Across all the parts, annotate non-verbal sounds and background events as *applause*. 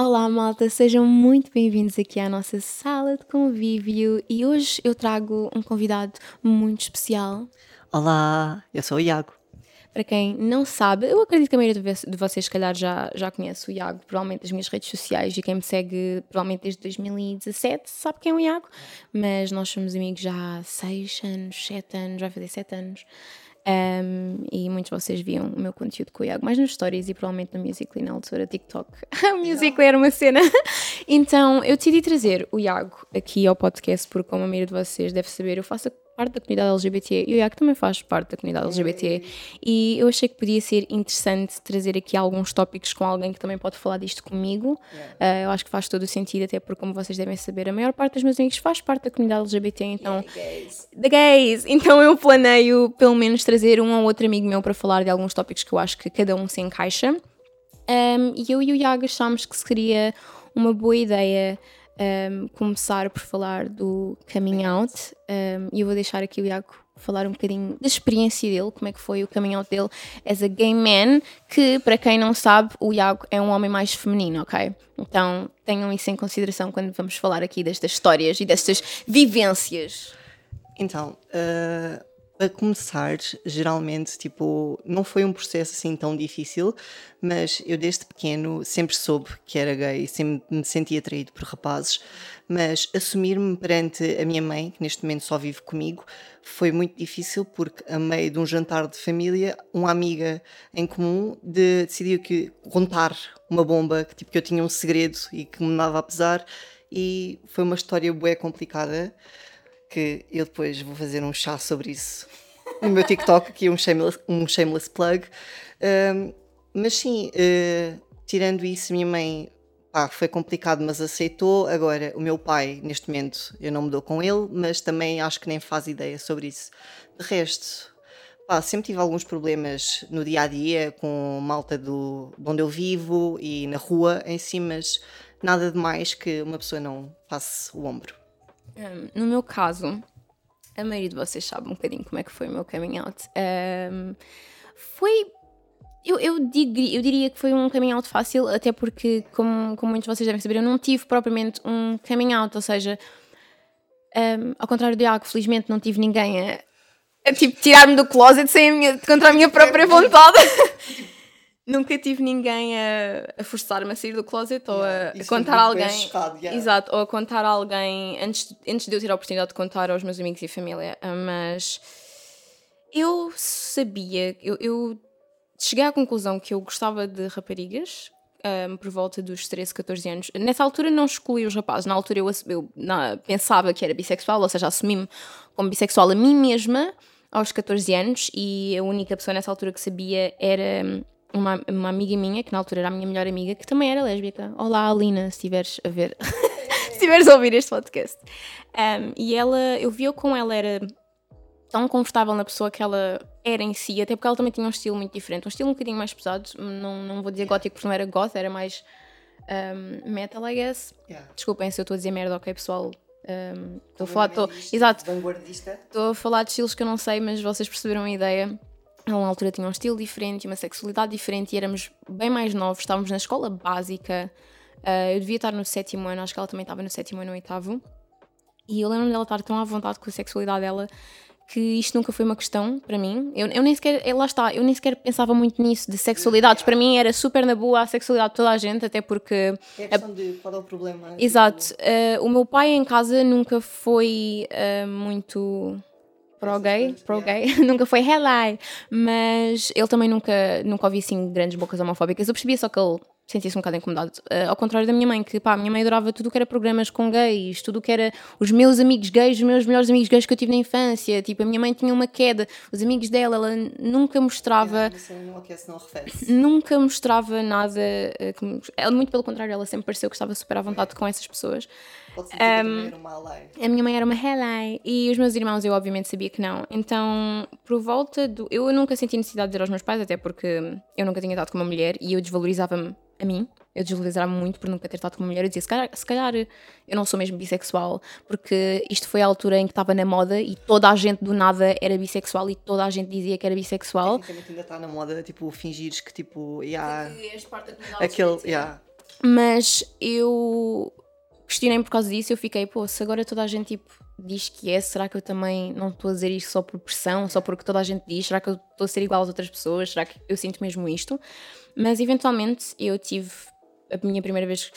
Olá, malta, sejam muito bem-vindos aqui à nossa sala de convívio e hoje eu trago um convidado muito especial. Olá, eu sou o Iago. Para quem não sabe, eu acredito que a maioria de vocês, se calhar, já, já conhece o Iago, provavelmente das minhas redes sociais e quem me segue, provavelmente desde 2017, sabe quem é o Iago, mas nós somos amigos já há 6 anos, 7 anos, vai fazer 7 anos. Um, e muitos de vocês viam o meu conteúdo com o Iago, mais nas stories e provavelmente no Musical.ly na altura, TikTok. *laughs* o Musical.ly era uma cena. *laughs* então eu decidi trazer o Iago aqui ao podcast, porque, como a maioria de vocês deve saber, eu faço parte da comunidade LGBT e o Iago também faz parte da comunidade LGBT e eu achei que podia ser interessante trazer aqui alguns tópicos com alguém que também pode falar disto comigo. Uh, eu acho que faz todo o sentido, até porque, como vocês devem saber, a maior parte dos meus amigos faz parte da comunidade LGBT, então. The gays! Então eu planeio, pelo menos, trazer um ou outro amigo meu para falar de alguns tópicos que eu acho que cada um se encaixa. Um, e eu e o Iago achámos que seria uma boa ideia um, começar por falar do coming out um, e eu vou deixar aqui o Iago falar um bocadinho da experiência dele, como é que foi o coming out dele as a gay man, que para quem não sabe, o Iago é um homem mais feminino, ok? Então tenham isso em consideração quando vamos falar aqui destas histórias e destas vivências. Então, uh, a começar, geralmente, tipo, não foi um processo assim tão difícil, mas eu desde pequeno sempre soube que era gay, sempre me sentia atraído por rapazes, mas assumir-me perante a minha mãe, que neste momento só vive comigo, foi muito difícil porque a meio de um jantar de família, uma amiga em comum de, decidiu que contar uma bomba, que tipo que eu tinha um segredo e que me dava a pesar, e foi uma história bué complicada que eu depois vou fazer um chá sobre isso no meu TikTok, aqui um shameless, um shameless plug. Um, mas sim, uh, tirando isso, minha mãe pá, foi complicado, mas aceitou. Agora, o meu pai, neste momento, eu não me dou com ele, mas também acho que nem faz ideia sobre isso. De resto, pá, sempre tive alguns problemas no dia a dia com malta do, de onde eu vivo e na rua em si, mas nada de mais que uma pessoa não passe o ombro. Um, no meu caso, a maioria de vocês sabe um bocadinho como é que foi o meu coming out. Um, foi. Eu, eu, digo, eu diria que foi um coming out fácil, até porque, como, como muitos de vocês devem saber, eu não tive propriamente um coming out, ou seja, um, ao contrário do Iago, felizmente não tive ninguém a, a tipo, tirar-me do closet sem a minha, contra a minha própria vontade. *laughs* Nunca tive ninguém a, a forçar-me a sair do closet ou a, a contar a alguém. Chocado, yeah. Exato, ou a contar a alguém antes, antes de eu ter a oportunidade de contar aos meus amigos e família. Ah, mas eu sabia, eu, eu cheguei à conclusão que eu gostava de raparigas. Um, ah, por volta dos 13, 14 anos. Nessa altura não excluí os rapazes, na altura eu, eu na, pensava que era bissexual, ou seja, assumi-me como bissexual a mim mesma aos 14 anos e a única pessoa nessa altura que sabia era uma, uma amiga minha, que na altura era a minha melhor amiga, que também era lésbica. Olá, Alina, se estiveres a ver, *laughs* se estiveres a ouvir este podcast. Um, e ela, eu vi com ela, era tão confortável na pessoa que ela era em si, até porque ela também tinha um estilo muito diferente, um estilo um bocadinho mais pesado, não, não vou dizer gótico porque não era goth, era mais um, metal, I guess. Yeah. Desculpem se eu estou a dizer merda, ok, pessoal. Estou um, a falar, tô, exato. Estou a falar de estilos que eu não sei, mas vocês perceberam a ideia. Ela na altura tinha um estilo diferente, uma sexualidade diferente e éramos bem mais novos, estávamos na escola básica. Uh, eu devia estar no sétimo ano, acho que ela também estava no sétimo ano, no oitavo. E eu lembro dela estar tão à vontade com a sexualidade dela que isto nunca foi uma questão para mim. Eu, eu nem sequer, lá está, eu nem sequer pensava muito nisso, de sexualidades. Para mim era super na boa a sexualidade de toda a gente, até porque. É a questão a, de qual é o problema. Exato. Uh, o meu pai em casa nunca foi uh, muito pro-gay, pro-gay, *laughs* nunca foi helai, mas ele também nunca, nunca ouvi assim grandes bocas homofóbicas. Eu percebia só que ele sentia-se um bocado incomodado. Uh, ao contrário da minha mãe, que pá, a minha mãe adorava tudo que era programas com gays, tudo que era os meus amigos gays, os meus melhores amigos gays que eu tive na infância. Tipo, a minha mãe tinha uma queda, os amigos dela, ela nunca mostrava. Não, *laughs* nunca mostrava nada. Uh, que, ela, muito pelo contrário, ela sempre pareceu que estava super à vontade com essas pessoas. Pode ser que um, era uma. A minha mãe era uma helai. E os meus irmãos, eu obviamente sabia que não. Então, por volta do. Eu nunca senti necessidade de dizer aos meus pais, até porque eu nunca tinha dado com uma mulher e eu desvalorizava-me a mim. Eu desvalorizava muito por nunca ter estado com uma mulher. Eu dizia, se calhar, se calhar eu não sou mesmo bissexual, porque isto foi a altura em que estava na moda e toda a gente do nada era bissexual e toda a gente dizia que era bissexual. Tecnicamente ainda está na moda, tipo, fingires que tipo, yeah, que és parte aquele, yeah. Mas eu questionei por causa disso. Eu fiquei, pô, se agora toda a gente tipo, diz que é, será que eu também não estou a dizer isto só por pressão, só porque toda a gente diz? Será que eu estou a ser igual às outras pessoas? Será que eu sinto mesmo isto? Mas eventualmente eu tive a minha primeira vez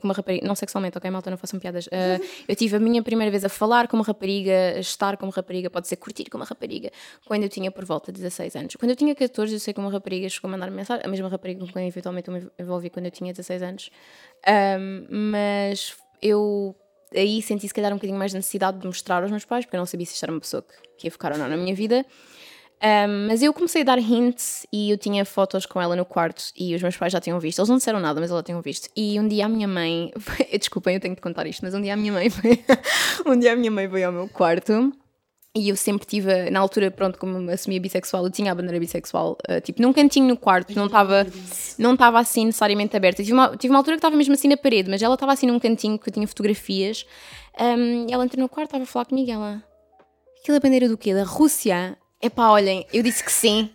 com uma rapariga, não sexualmente, ok, malta, não façam piadas. Uh, *laughs* eu tive a minha primeira vez a falar com uma rapariga, a estar com uma rapariga, pode ser curtir com uma rapariga, quando eu tinha por volta de 16 anos. Quando eu tinha 14, eu sei que uma rapariga chegou a mandar -me mensagem, a mesma rapariga com quem eventualmente eu me envolvi quando eu tinha 16 anos. Um, mas eu aí senti se calhar um bocadinho mais de necessidade de mostrar aos meus pais, porque eu não sabia se isto era uma pessoa que, que ia ficar ou não na minha vida. Um, mas eu comecei a dar hints e eu tinha fotos com ela no quarto e os meus pais já tinham visto. Eles não disseram nada, mas ela tinham visto. E um dia a minha mãe. *laughs* Desculpem, eu tenho de contar isto, mas um dia a minha mãe foi. *laughs* um dia a minha mãe veio ao meu quarto e eu sempre tive, na altura, pronto, como assumia bissexual, eu tinha a bandeira bissexual, uh, tipo, num cantinho no quarto, não estava não estava assim necessariamente aberta. Tive uma, tive uma altura que estava mesmo assim na parede, mas ela estava assim num cantinho que eu tinha fotografias. Um, e ela entrou no quarto, estava a falar comigo e ela. Aquilo é bandeira do quê? Da Rússia? Epá, olhem, eu disse que sim.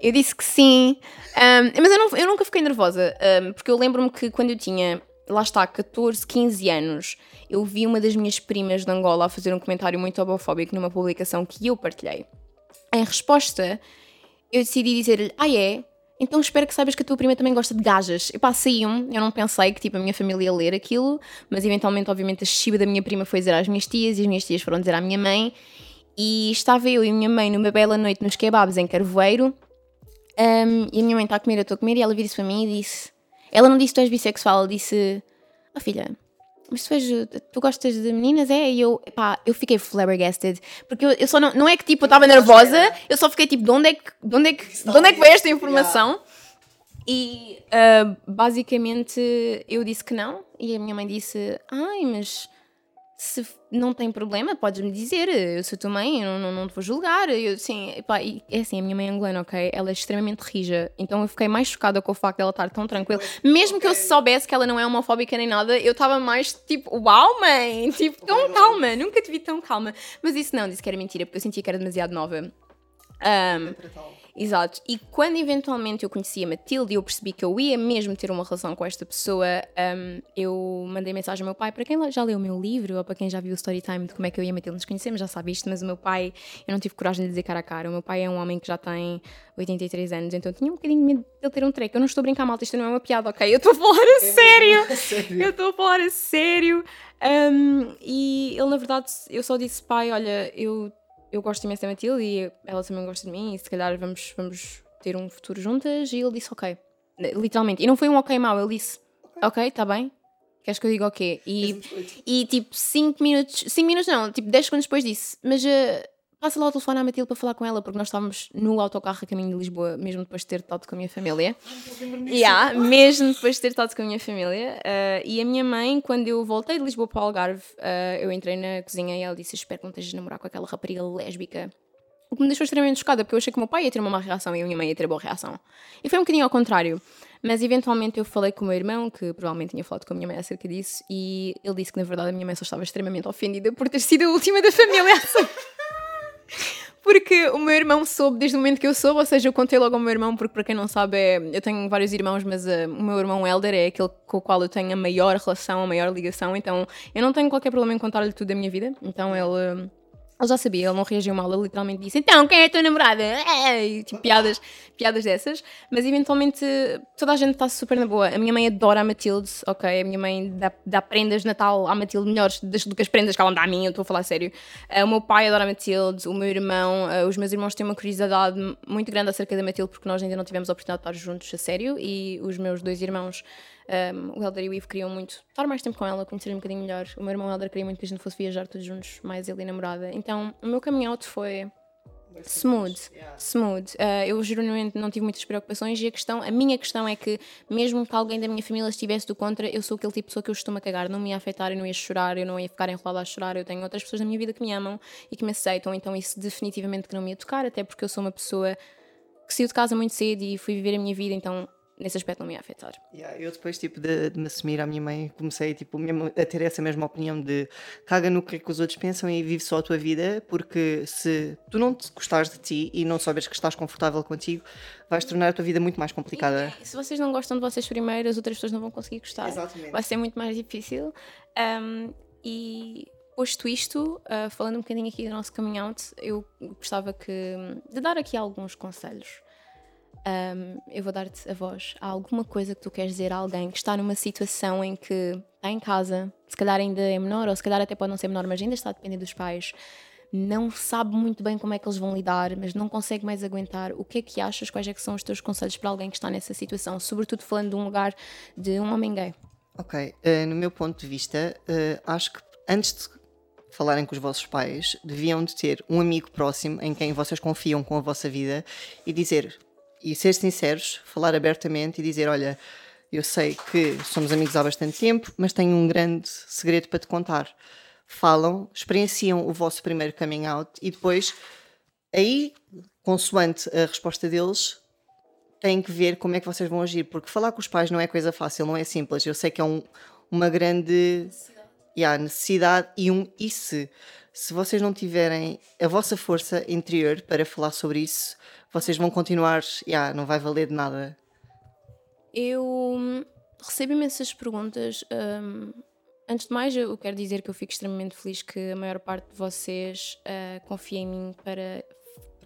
Eu disse que sim. Um, mas eu, não, eu, nunca fiquei nervosa, um, porque eu lembro-me que quando eu tinha, lá está, 14, 15 anos, eu vi uma das minhas primas de Angola a fazer um comentário muito homofóbico numa publicação que eu partilhei. Em resposta, eu decidi dizer-lhe: Ah, é? Então espero que saibas que a tua prima também gosta de gajas. Epá, saí-um, eu não pensei que tipo, a minha família ia ler aquilo, mas eventualmente, obviamente, a chiba da minha prima foi dizer às minhas tias e as minhas tias foram dizer à minha mãe. E estava eu e a minha mãe numa bela noite nos kebabs em Carvoeiro. Um, e a minha mãe está a comer, eu estou a comer, e ela vira-se para mim e disse: Ela não disse que tu és bissexual, ela disse: Oh filha, mas tu, és, tu gostas de meninas? É? E eu, pá, eu fiquei flabbergasted. Porque eu, eu só não, não é que tipo, eu estava nervosa, eu só fiquei tipo: de onde é que, de onde é que, de onde é que veio esta informação? E uh, basicamente eu disse que não, e a minha mãe disse: Ai, mas se não tem problema, podes-me dizer, eu sou tua mãe, eu não, não, não te vou julgar. Eu, assim, epá, é assim, a minha mãe é angolana, ok? Ela é extremamente rija, então eu fiquei mais chocada com o facto dela estar tão tranquila. Mesmo okay. que eu soubesse que ela não é homofóbica nem nada, eu estava mais tipo, uau, mãe, *laughs* tipo, tão calma, nunca te vi tão calma. Mas isso não, disse que era mentira, porque eu sentia que era demasiado nova. Um, Exato. E quando eventualmente eu conheci a Matilde e eu percebi que eu ia mesmo ter uma relação com esta pessoa, um, eu mandei mensagem ao meu pai. Para quem já leu o meu livro ou para quem já viu o story time de como é que eu e a Matilde nos conhecemos, já sabe isto, mas o meu pai, eu não tive coragem de dizer cara a cara. O meu pai é um homem que já tem 83 anos, então eu tinha um bocadinho de medo de ele ter um treco. Eu não estou a brincar, malta, isto não é uma piada, ok? Eu estou a falar a *laughs* é sério. sério. Eu estou a falar a sério. Um, e ele, na verdade, eu só disse, pai, olha, eu eu gosto imenso da Matilde e ela também gosta de mim e se calhar vamos, vamos ter um futuro juntas. E ele disse ok. Literalmente. E não foi um ok mau, ele disse ok, está bem. Queres que eu diga o quê? E, e tipo 5 minutos, 5 minutos não, tipo 10 segundos depois disse, mas uh, passa lá o telefone à Matilde para falar com ela, porque nós estávamos no autocarro a caminho de Lisboa, mesmo depois de ter estado com a minha família. yeah, mesmo depois de ter estado com a minha família. Uh, e a minha mãe, quando eu voltei de Lisboa para o Algarve, uh, eu entrei na cozinha e ela disse: Espero que não estejas a namorar com aquela rapariga lésbica. O que me deixou extremamente chocada, porque eu achei que o meu pai ia ter uma má reação e a minha mãe ia ter boa reação. E foi um bocadinho ao contrário. Mas eventualmente eu falei com o meu irmão, que provavelmente tinha falado com a minha mãe acerca disso, e ele disse que na verdade a minha mãe só estava extremamente ofendida por ter sido a última da família Porque o meu irmão soube desde o momento que eu soube, ou seja, eu contei logo ao meu irmão, porque para quem não sabe, é, eu tenho vários irmãos, mas uh, o meu irmão Elder é aquele com o qual eu tenho a maior relação, a maior ligação, então eu não tenho qualquer problema em contar-lhe tudo da minha vida. Então ele. Uh, ele já sabia, ele não reagiu mal, ele literalmente disse: Então, quem é a tua namorada? É, *laughs* tipo, piadas, piadas dessas. Mas eventualmente toda a gente está super na boa. A minha mãe adora a Matilde, ok? A minha mãe dá, dá prendas de Natal à Matilde melhores do que as prendas que ela me dá a mim, eu estou a falar sério. Uh, o meu pai adora a Matilde, o meu irmão, uh, os meus irmãos têm uma curiosidade muito grande acerca da Matilde porque nós ainda não tivemos a oportunidade de estar juntos a sério e os meus dois irmãos um, o Helder e o Ivo queriam muito estar mais tempo com ela, conhecer um bocadinho melhor. O meu irmão Helder queria muito que a gente fosse viajar todos juntos, mais ele e namorada. Então, o meu coming out foi smooth, smooth. Uh, eu genuinamente não tive muitas preocupações e a questão, a minha questão é que mesmo que alguém da minha família estivesse do contra, eu sou aquele tipo de pessoa que eu costumo cagar, não me ia afetar, eu não ia chorar, eu não ia ficar enrolada a chorar, eu tenho outras pessoas na minha vida que me amam e que me aceitam, então isso definitivamente que não me ia tocar, até porque eu sou uma pessoa que saiu de casa muito cedo e fui viver a minha vida, então nesse aspecto não me ia afetar. Yeah, eu depois tipo de, de, me assumir à minha mãe comecei tipo mesmo a ter essa mesma opinião de caga no que, é que os outros pensam e vive só a tua vida porque se tu não te gostares de ti e não souberes que estás confortável contigo vais tornar a tua vida muito mais complicada. E, se vocês não gostam de vocês primeiro as outras pessoas não vão conseguir gostar. Exatamente. Vai ser muito mais difícil um, e posto isto, uh, falando um bocadinho aqui do nosso coming out, eu gostava que, de dar aqui alguns conselhos um, eu vou dar-te a voz. Há alguma coisa que tu queres dizer a alguém que está numa situação em que está em casa, se calhar ainda é menor, ou se calhar até pode não ser menor, mas ainda está a depender dos pais, não sabe muito bem como é que eles vão lidar, mas não consegue mais aguentar. O que é que achas? Quais é que são os teus conselhos para alguém que está nessa situação? Sobretudo falando de um lugar de um homem gay. Ok, uh, no meu ponto de vista, uh, acho que antes de falarem com os vossos pais, deviam de ter um amigo próximo em quem vocês confiam com a vossa vida e dizer e ser sinceros, falar abertamente e dizer: Olha, eu sei que somos amigos há bastante tempo, mas tenho um grande segredo para te contar. Falam, experienciam o vosso primeiro coming out e depois, aí, consoante a resposta deles, têm que ver como é que vocês vão agir, porque falar com os pais não é coisa fácil, não é simples. Eu sei que é um, uma grande necessidade. Yeah, necessidade e um e se. Se vocês não tiverem a vossa força interior para falar sobre isso, vocês vão continuar, yeah, não vai valer de nada? Eu hum, recebo imensas perguntas. Um, antes de mais, eu quero dizer que eu fico extremamente feliz que a maior parte de vocês uh, em mim para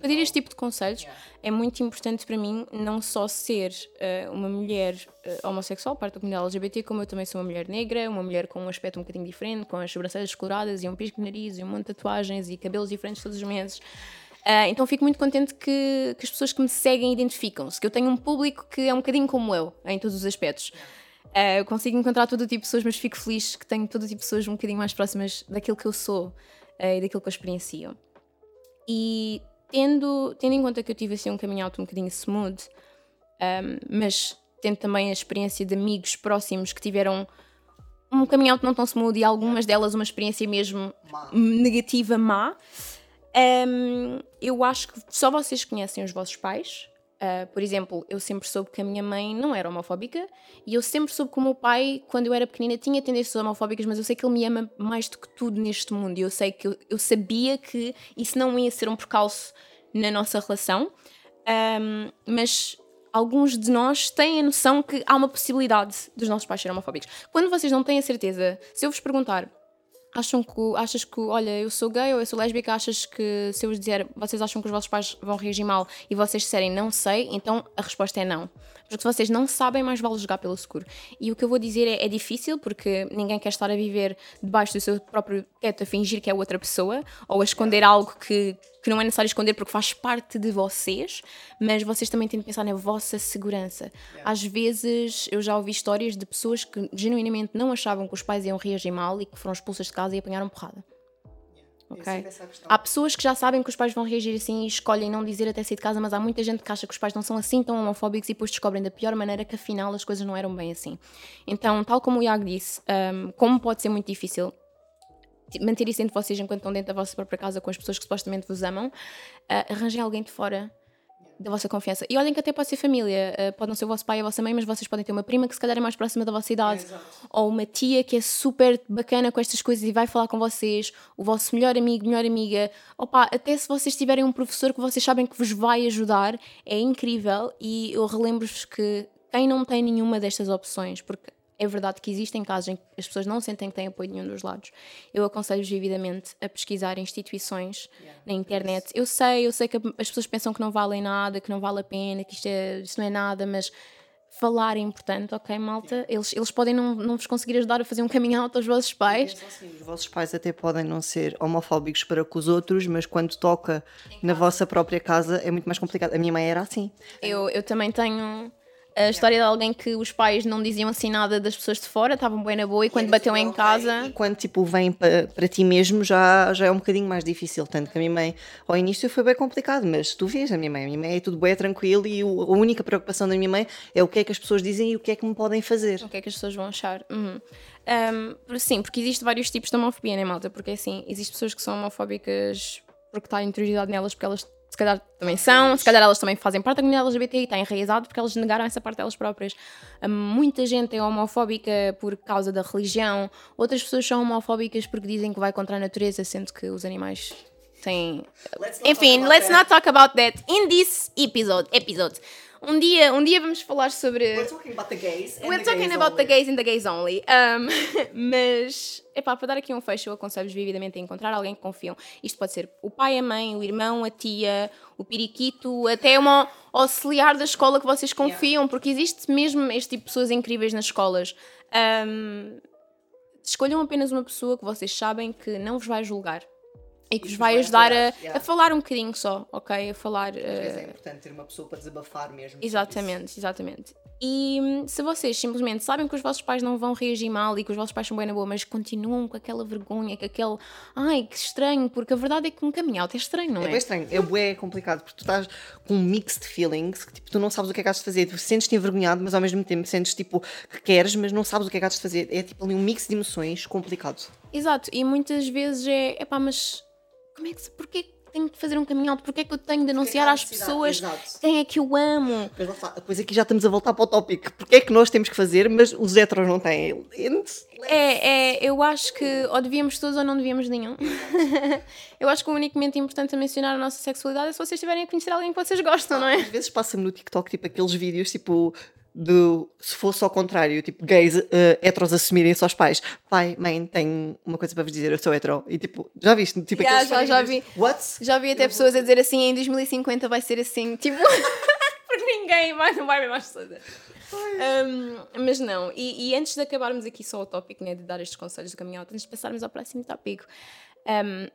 pedir este tipo de conselhos. É muito importante para mim não só ser uh, uma mulher uh, homossexual, parte da comunidade LGBT, como eu também sou uma mulher negra, uma mulher com um aspecto um bocadinho diferente, com as sobrancelhas coloradas e um pisco de nariz e um monte de tatuagens e cabelos diferentes todos os meses. Uh, então fico muito contente que, que, as pessoas que me seguem identificam-se, que eu tenho um público que é um bocadinho como eu, em todos os aspectos. Uh, eu consigo encontrar todo tipo de pessoas, mas fico feliz que tenho todo tipo de pessoas um bocadinho mais próximas daquilo que eu sou uh, e daquilo que eu experiencio. E tendo, tendo em conta que eu tive assim um caminho alto um bocadinho smooth, um, mas tendo também a experiência de amigos próximos que tiveram um caminho alto não tão smooth e algumas delas uma experiência mesmo má. negativa, má. Um, eu acho que só vocês conhecem os vossos pais. Uh, por exemplo, eu sempre soube que a minha mãe não era homofóbica e eu sempre soube que o meu pai, quando eu era pequenina, tinha tendências homofóbicas, mas eu sei que ele me ama mais do que tudo neste mundo e eu sei que eu, eu sabia que isso não ia ser um percalço na nossa relação. Um, mas alguns de nós têm a noção que há uma possibilidade dos nossos pais serem homofóbicos. Quando vocês não têm a certeza, se eu vos perguntar acham que, achas que, olha, eu sou gay ou eu sou lésbica, achas que se eu vos dizer, vocês acham que os vossos pais vão reagir mal e vocês disserem não sei, então a resposta é não. Porque vocês não sabem, mais vale jogar pelo seguro. E o que eu vou dizer é, é difícil, porque ninguém quer estar a viver debaixo do seu próprio teto a fingir que é outra pessoa ou a esconder algo que, que não é necessário esconder porque faz parte de vocês, mas vocês também têm de pensar na vossa segurança. Às vezes eu já ouvi histórias de pessoas que genuinamente não achavam que os pais iam reagir mal e que foram expulsas de casa e apanharam porrada. Okay? Há pessoas que já sabem que os pais vão reagir assim e escolhem não dizer até sair de casa, mas há muita gente que acha que os pais não são assim tão homofóbicos e depois descobrem da pior maneira que afinal as coisas não eram bem assim. Então, tal como o Iago disse, um, como pode ser muito difícil manter isso entre vocês enquanto estão dentro da vossa própria casa com as pessoas que supostamente vos amam, uh, arranjem alguém de fora da vossa confiança. E olhem que até pode ser família, uh, pode não ser o vosso pai e a vossa mãe, mas vocês podem ter uma prima que se calhar é mais próxima da vossa idade, é, ou uma tia que é super bacana com estas coisas e vai falar com vocês, o vosso melhor amigo, melhor amiga. Opa, até se vocês tiverem um professor que vocês sabem que vos vai ajudar, é incrível. E eu relembro-vos que quem não tem nenhuma destas opções, porque é verdade que existem casos em que as pessoas não sentem que têm apoio de nenhum dos lados. Eu aconselho-vos vividamente a pesquisar instituições yeah. na internet. Eu sei, eu sei que as pessoas pensam que não valem nada, que não vale a pena, que isto, é, isto não é nada, mas falar é importante, ok, malta? Eles, eles podem não, não vos conseguir ajudar a fazer um caminho alto aos vossos pais. Assim, os vossos pais até podem não ser homofóbicos para com os outros, mas quando toca na vossa própria casa é muito mais complicado. A minha mãe era assim. Eu, eu também tenho a história de alguém que os pais não diziam assim nada das pessoas de fora, estavam bem na boa e quando bateu em casa. E quando tipo vem para, para ti mesmo já, já é um bocadinho mais difícil. Tanto que a minha mãe ao início foi bem complicado, mas tu vês a minha mãe, a minha mãe é tudo bem tranquilo e o, a única preocupação da minha mãe é o que é que as pessoas dizem e o que é que me podem fazer. O que é que as pessoas vão achar. Uhum. Um, sim, porque existe vários tipos de homofobia, né, malta? Porque assim, existem pessoas que são homofóbicas porque está interioridade nelas, porque elas se calhar também são, se calhar elas também fazem parte da comunidade LGBT e está enraizado porque elas negaram essa parte delas próprias. Hum, muita gente é homofóbica por causa da religião, outras pessoas são homofóbicas porque dizem que vai contra a natureza, sendo que os animais têm. Enfim, let's not talk about that in this episode. episode. Um dia, um dia vamos falar sobre. We're talking about the gays. and We're the talking gays about the only. gays and the gays only. Um, *laughs* mas, epá, para dar aqui um fecho, eu aconselho-vos vividamente a encontrar alguém que confiam. Isto pode ser o pai, a mãe, o irmão, a tia, o periquito, até uma auxiliar da escola que vocês confiam, porque existe mesmo este tipo de pessoas incríveis nas escolas. Um, escolham apenas uma pessoa que vocês sabem que não vos vai julgar. E que vos vai ajudar a, yeah. a falar um bocadinho só, ok? A falar. Às vezes uh, é importante ter uma pessoa para desabafar mesmo. sobre Exatamente, exatamente. E hum, se vocês simplesmente sabem que os vossos pais não vão reagir mal e que os vossos pais são bem na boa, mas continuam com aquela vergonha, com aquele ai que estranho, porque a verdade é que um caminho out é estranho, não É é? bem estranho, é bué complicado porque tu estás com um mix de feelings que tipo, tu não sabes o que é que has de fazer, tu sentes-te envergonhado, mas ao mesmo tempo sentes tipo que queres, mas não sabes o que é que has de fazer. É tipo ali um mix de emoções complicado. Exato, e muitas vezes é epá, mas como é que se, porquê que tenho de fazer um caminho out? Porquê é que eu tenho de anunciar há às pessoas Exato. quem é que eu amo? Mas lá está, depois aqui já estamos a voltar para o tópico. Porque é que nós temos que fazer, mas os heteros não têm? É, é, eu acho que ou devíamos todos ou não devíamos nenhum. *laughs* eu acho que o único momento importante a mencionar a nossa sexualidade é se vocês estiverem a conhecer alguém que vocês gostam, não é? Às vezes passa-me no TikTok tipo aqueles vídeos tipo do se fosse ao contrário, tipo gays eh, heteros assumirem-se aos pais. Pai, mãe, tenho uma coisa para vos dizer, eu sou hetero. E tipo, já viste? Tipo, Yeah, já- já vídeos, What? Já vi até pessoas a dizer assim, em 2050 vai ser assim, tipo, *laughs* porque ninguém vai, não vai ver mais pessoas. Um, mas não, e, e antes de acabarmos aqui só o tópico, né, de dar estes conselhos do caminho out, antes de passarmos ao próximo tópico, um,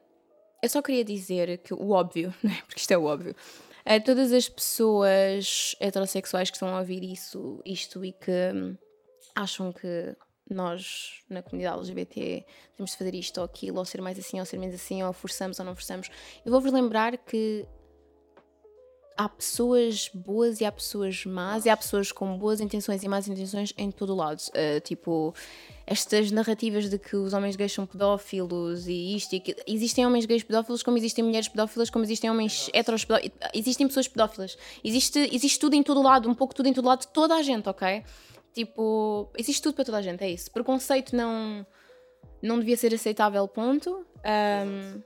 eu só queria dizer que o óbvio, *laughs* né, porque isto é o óbvio, a todas as pessoas heterossexuais que estão a ouvir isso, isto e que hum, acham que nós, na comunidade LGBT, temos de fazer isto ou aquilo, ou ser mais assim, ou ser menos assim, ou forçamos ou não forçamos. Eu vou-vos lembrar que há pessoas boas e há pessoas más, e há pessoas com boas intenções e más intenções em todo o lado. Uh, tipo, estas narrativas de que os homens gays são pedófilos e isto e aquilo. Existem homens gays pedófilos, como existem mulheres pedófilas, como existem homens heteros pedófilos. Existem pessoas pedófilas. Existe, existe tudo em todo lado, um pouco tudo em todo lado, toda a gente, ok? Tipo, existe tudo para toda a gente, é isso. Preconceito não, não devia ser aceitável, ponto. Um,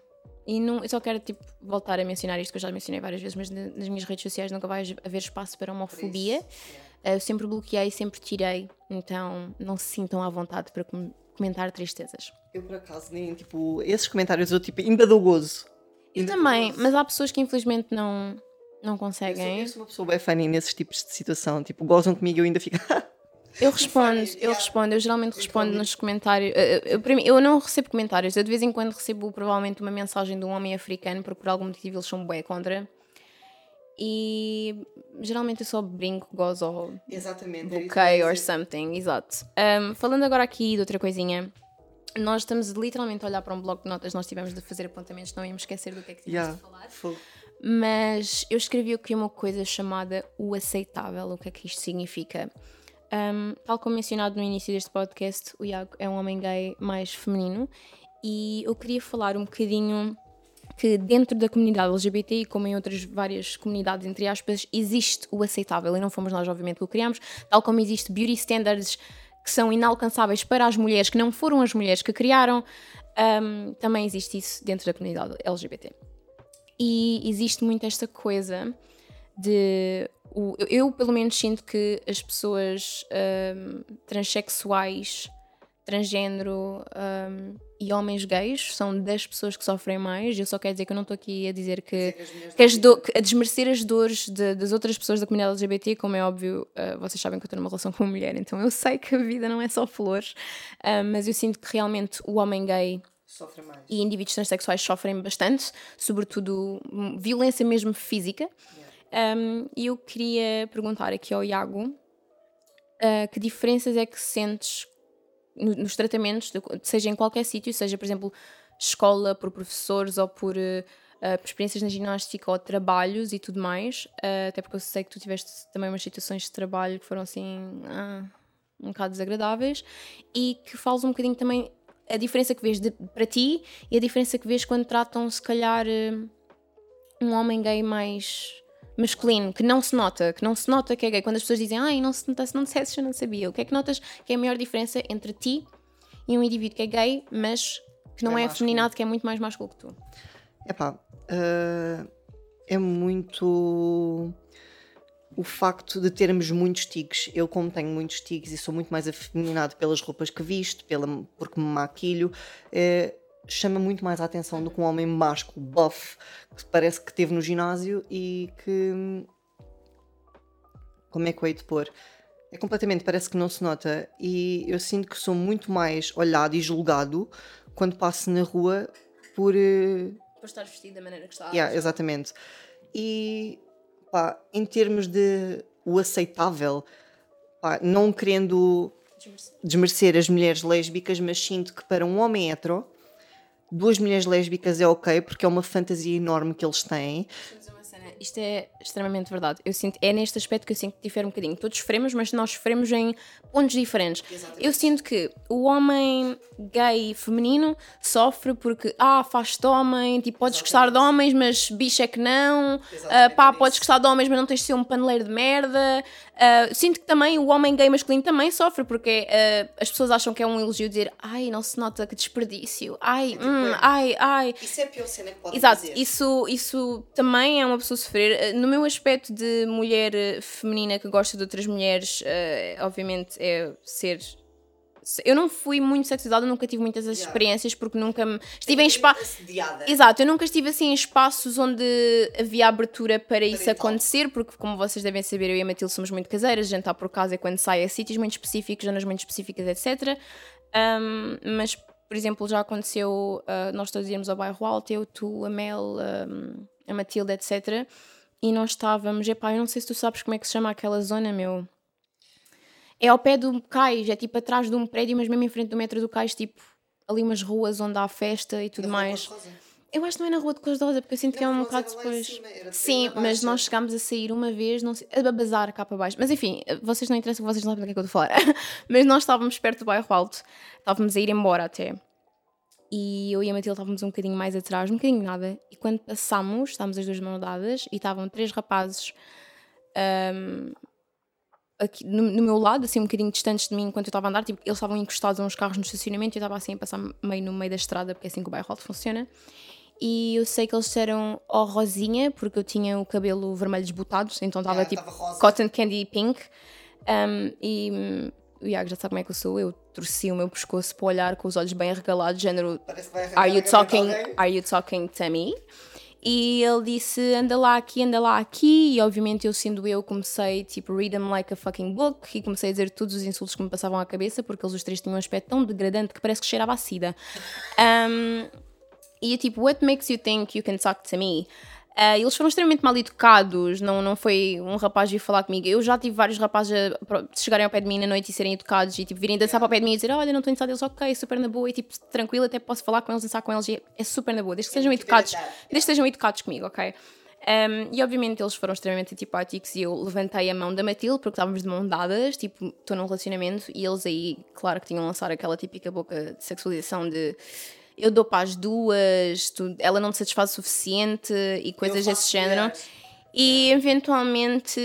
e não, eu só quero tipo, voltar a mencionar isto que eu já mencionei várias vezes, mas na- nas minhas redes sociais nunca vai haver espaço para homofobia. Uh, Eu sempre bloqueei, sempre tirei, então não se sintam à vontade para com- comentar tristezas. Eu por acaso nem tipo, esses comentários eu tipo, ainda dou gozo. Eu também, gozo. mas há pessoas que infelizmente não, não Eu sou, conseguem. eu sou uma pessoa bem funny nesses tipos de situação. Tipo, gozam comigo e eu ainda fico. *laughs* Eu respondo, eu respondo, eu geralmente respondo nos comentários. Eu, eu, para mim, eu não recebo comentários, eu de vez em quando recebo provavelmente uma mensagem de um homem africano, porque por algum motivo eles são bué contra. E geralmente eu só brinco, gozo ou Exatamente. eu bloqueio or something, exato. Um, falando agora aqui de outra coisinha, nós estamos literalmente a olhar para um bloco de notas, nós tivemos de fazer apontamentos, não íamos esquecer do que é que tínhamos Yeah, de falar. fogo. Mas eu escrevi aqui uma coisa chamada o aceitável. O que é que isto significa? Um, tal como mencionado no início deste podcast, o Iago é um homem gay mais feminino e eu queria falar um bocadinho que dentro da comunidade LGBT como em outras várias comunidades, entre aspas, existe o aceitável e não fomos nós, obviamente, que o criamos, tal como existe beauty standards que são inalcançáveis para as mulheres, que não foram as mulheres que criaram, um, também existe isso dentro da comunidade LGBT. E existe muito esta coisa de. O- eu, pelo menos, sinto que as pessoas hum, transexuais, transgênero hum, e homens gays são das pessoas que sofrem mais. Eu só quero dizer que eu não estou aqui a dizer que. que as do- que- a desmerecer as dores de- das outras pessoas da comunidade LGBT, como é óbvio, uh, vocês sabem que eu estou numa relação *laughs* com uma mulher, então eu sei que a vida não é só flores, uh, mas eu sinto que realmente o homem gay e indivíduos transexuais sofrem bastante, sobretudo violência mesmo física. Um, E eu queria perguntar aqui ao Iago uh, que diferenças é que sentes no- nos tratamentos, de- seja em qualquer sítio, seja, por exemplo, escola, por professores ou por, uh, experiências na ginástica ou trabalhos e tudo mais, uh, até porque eu sei que tu tiveste também umas situações de trabalho que foram assim um bocado desagradáveis e que fales um bocadinho também a diferença que vês de- para ti e a diferença que vês quando tratam, se calhar, um homem gay mais masculino, que não se nota, que não se nota que é gay. Quando as pessoas dizem, ai, não se nota, se não dissesse, eu não sabia. O que é que notas que é a maior diferença entre ti e um indivíduo que é gay, mas que não É é, afeminado, que é muito mais másculo que tu? Epá, ah, é muito o facto de termos muitos tiques. Eu, como tenho muitos tiques e sou muito mais afeminado pelas roupas que visto, pela, porque me maquilho, eh, chama muito mais a atenção do que um homem másculo, buff, que parece que teve no ginásio e que. Como é que eu hei de pôr? É completamente, parece que não se nota. E eu sinto que sou muito mais olhado e julgado quando passo na rua por. eh, Por estar vestido da maneira que está. Yeah, exatamente. E pá, em termos de o aceitável, pá, não querendo desmerecer as mulheres lésbicas, mas sinto que para um homem hetero, duas mulheres lésbicas é ok, porque é uma fantasia enorme que eles têm. Isto é extremamente verdade. Eu sinto, é neste aspecto que eu sinto que difere um bocadinho. Todos sofremos, mas nós sofremos em pontos diferentes. Eu sinto que o homem gay feminino sofre porque, ah, faz-te homem, tipo, podes gostar de homens, mas bicho é que não. Exatamente, pá, é podes gostar de homens, mas não tens de ser um paneleiro de merda. Ah, sinto que também o homem gay masculino também sofre porque ah, as pessoas acham que é um elogio dizer, ai, não se nota que desperdício. Ai, hum, é. ai, ai. Isso é a pior cena que pode Exato, isso, isso também é uma pessoa sofrer. Eh, No meu aspecto de mulher feminina que gosta de outras mulheres, obviamente é ser. Eu não fui muito sexualizada, nunca tive muitas Yeah. experiências porque nunca me. Estive em espaços. Exato, eu nunca estive assim em espaços onde havia abertura para isso Parental. acontecer, porque como vocês devem saber, eu e a Matilde somos muito caseiras, jantar por casa é quando sai a sítios muito específicos, zonas muito específicas, etc. Um, mas, por exemplo, já aconteceu uh, nós todos irmos ao bairro Alto, eu, tu, a Mel, um, a Matilde, etc. E nós estávamos, epá, eu não sei se tu sabes como é que se chama aquela zona, meu. É ao pé do cais, é tipo atrás de um prédio, mas mesmo em frente do metro do cais, tipo ali umas ruas onde há festa e tudo mais. Eu acho que não é na Rua de Cores de Rosa, porque eu sinto que é um bocado depois. cima, Sim, mas nós chegámos a sair uma vez, não sei, a bazar cá para baixo. Mas enfim, vocês não interessam, vocês não sabem do que é que eu estou a falar. *laughs* mas nós estávamos perto do bairro Alto, estávamos a ir embora até. E eu e a Matilde estávamos um bocadinho mais atrás, um bocadinho nada. E quando passámos, estávamos as duas mãos dadas e estavam três rapazes ahm, aqui no, no meu lado, assim um bocadinho distantes de mim enquanto eu estava a andar. Tipo, eles estavam encostados a uns carros no estacionamento e eu estava assim a passar meio no meio da estrada, porque é assim que o bairro alto funciona. E eu sei que eles disseram ó Rosinha, porque eu tinha o cabelo vermelho desbotado, então estava Yeah, tipo cotton candy pink. Um, e o Iago já sabe como é que eu sou. Eu torci o meu pescoço para olhar com os olhos bem arregalados, género Are you talking, are you talking to me? E ele disse, anda lá aqui, anda lá aqui, e obviamente eu sendo eu comecei, tipo, read them like a fucking book, e comecei a dizer todos os insultos que me passavam à cabeça, porque eles os três tinham um aspecto tão degradante que parece que cheirava a sida. *laughs* Um, e tipo, what makes you think you can talk to me? Ah, eles foram extremamente mal educados, não, não foi um rapaz vir falar comigo. Eu já tive vários rapazes a chegarem ao pé de mim na noite e serem educados e tipo, virem dançar para o pé de mim e dizer: Olha, não estou interessado. Eles, ok, super na boa e tipo, tranquilo, até posso falar com eles, dançar com eles. E é super na boa, desde que sejam educados, desde que sejam educados comigo, ok? Um, e obviamente eles foram extremamente antipáticos e eu levantei a mão da Matilde porque estávamos de mão dadas, tipo, estou num relacionamento e eles aí, claro que tinham a lançar aquela típica boca de sexualização de eu dou para as duas, tu- ela não te satisfaz o suficiente e coisas desse género. E eventualmente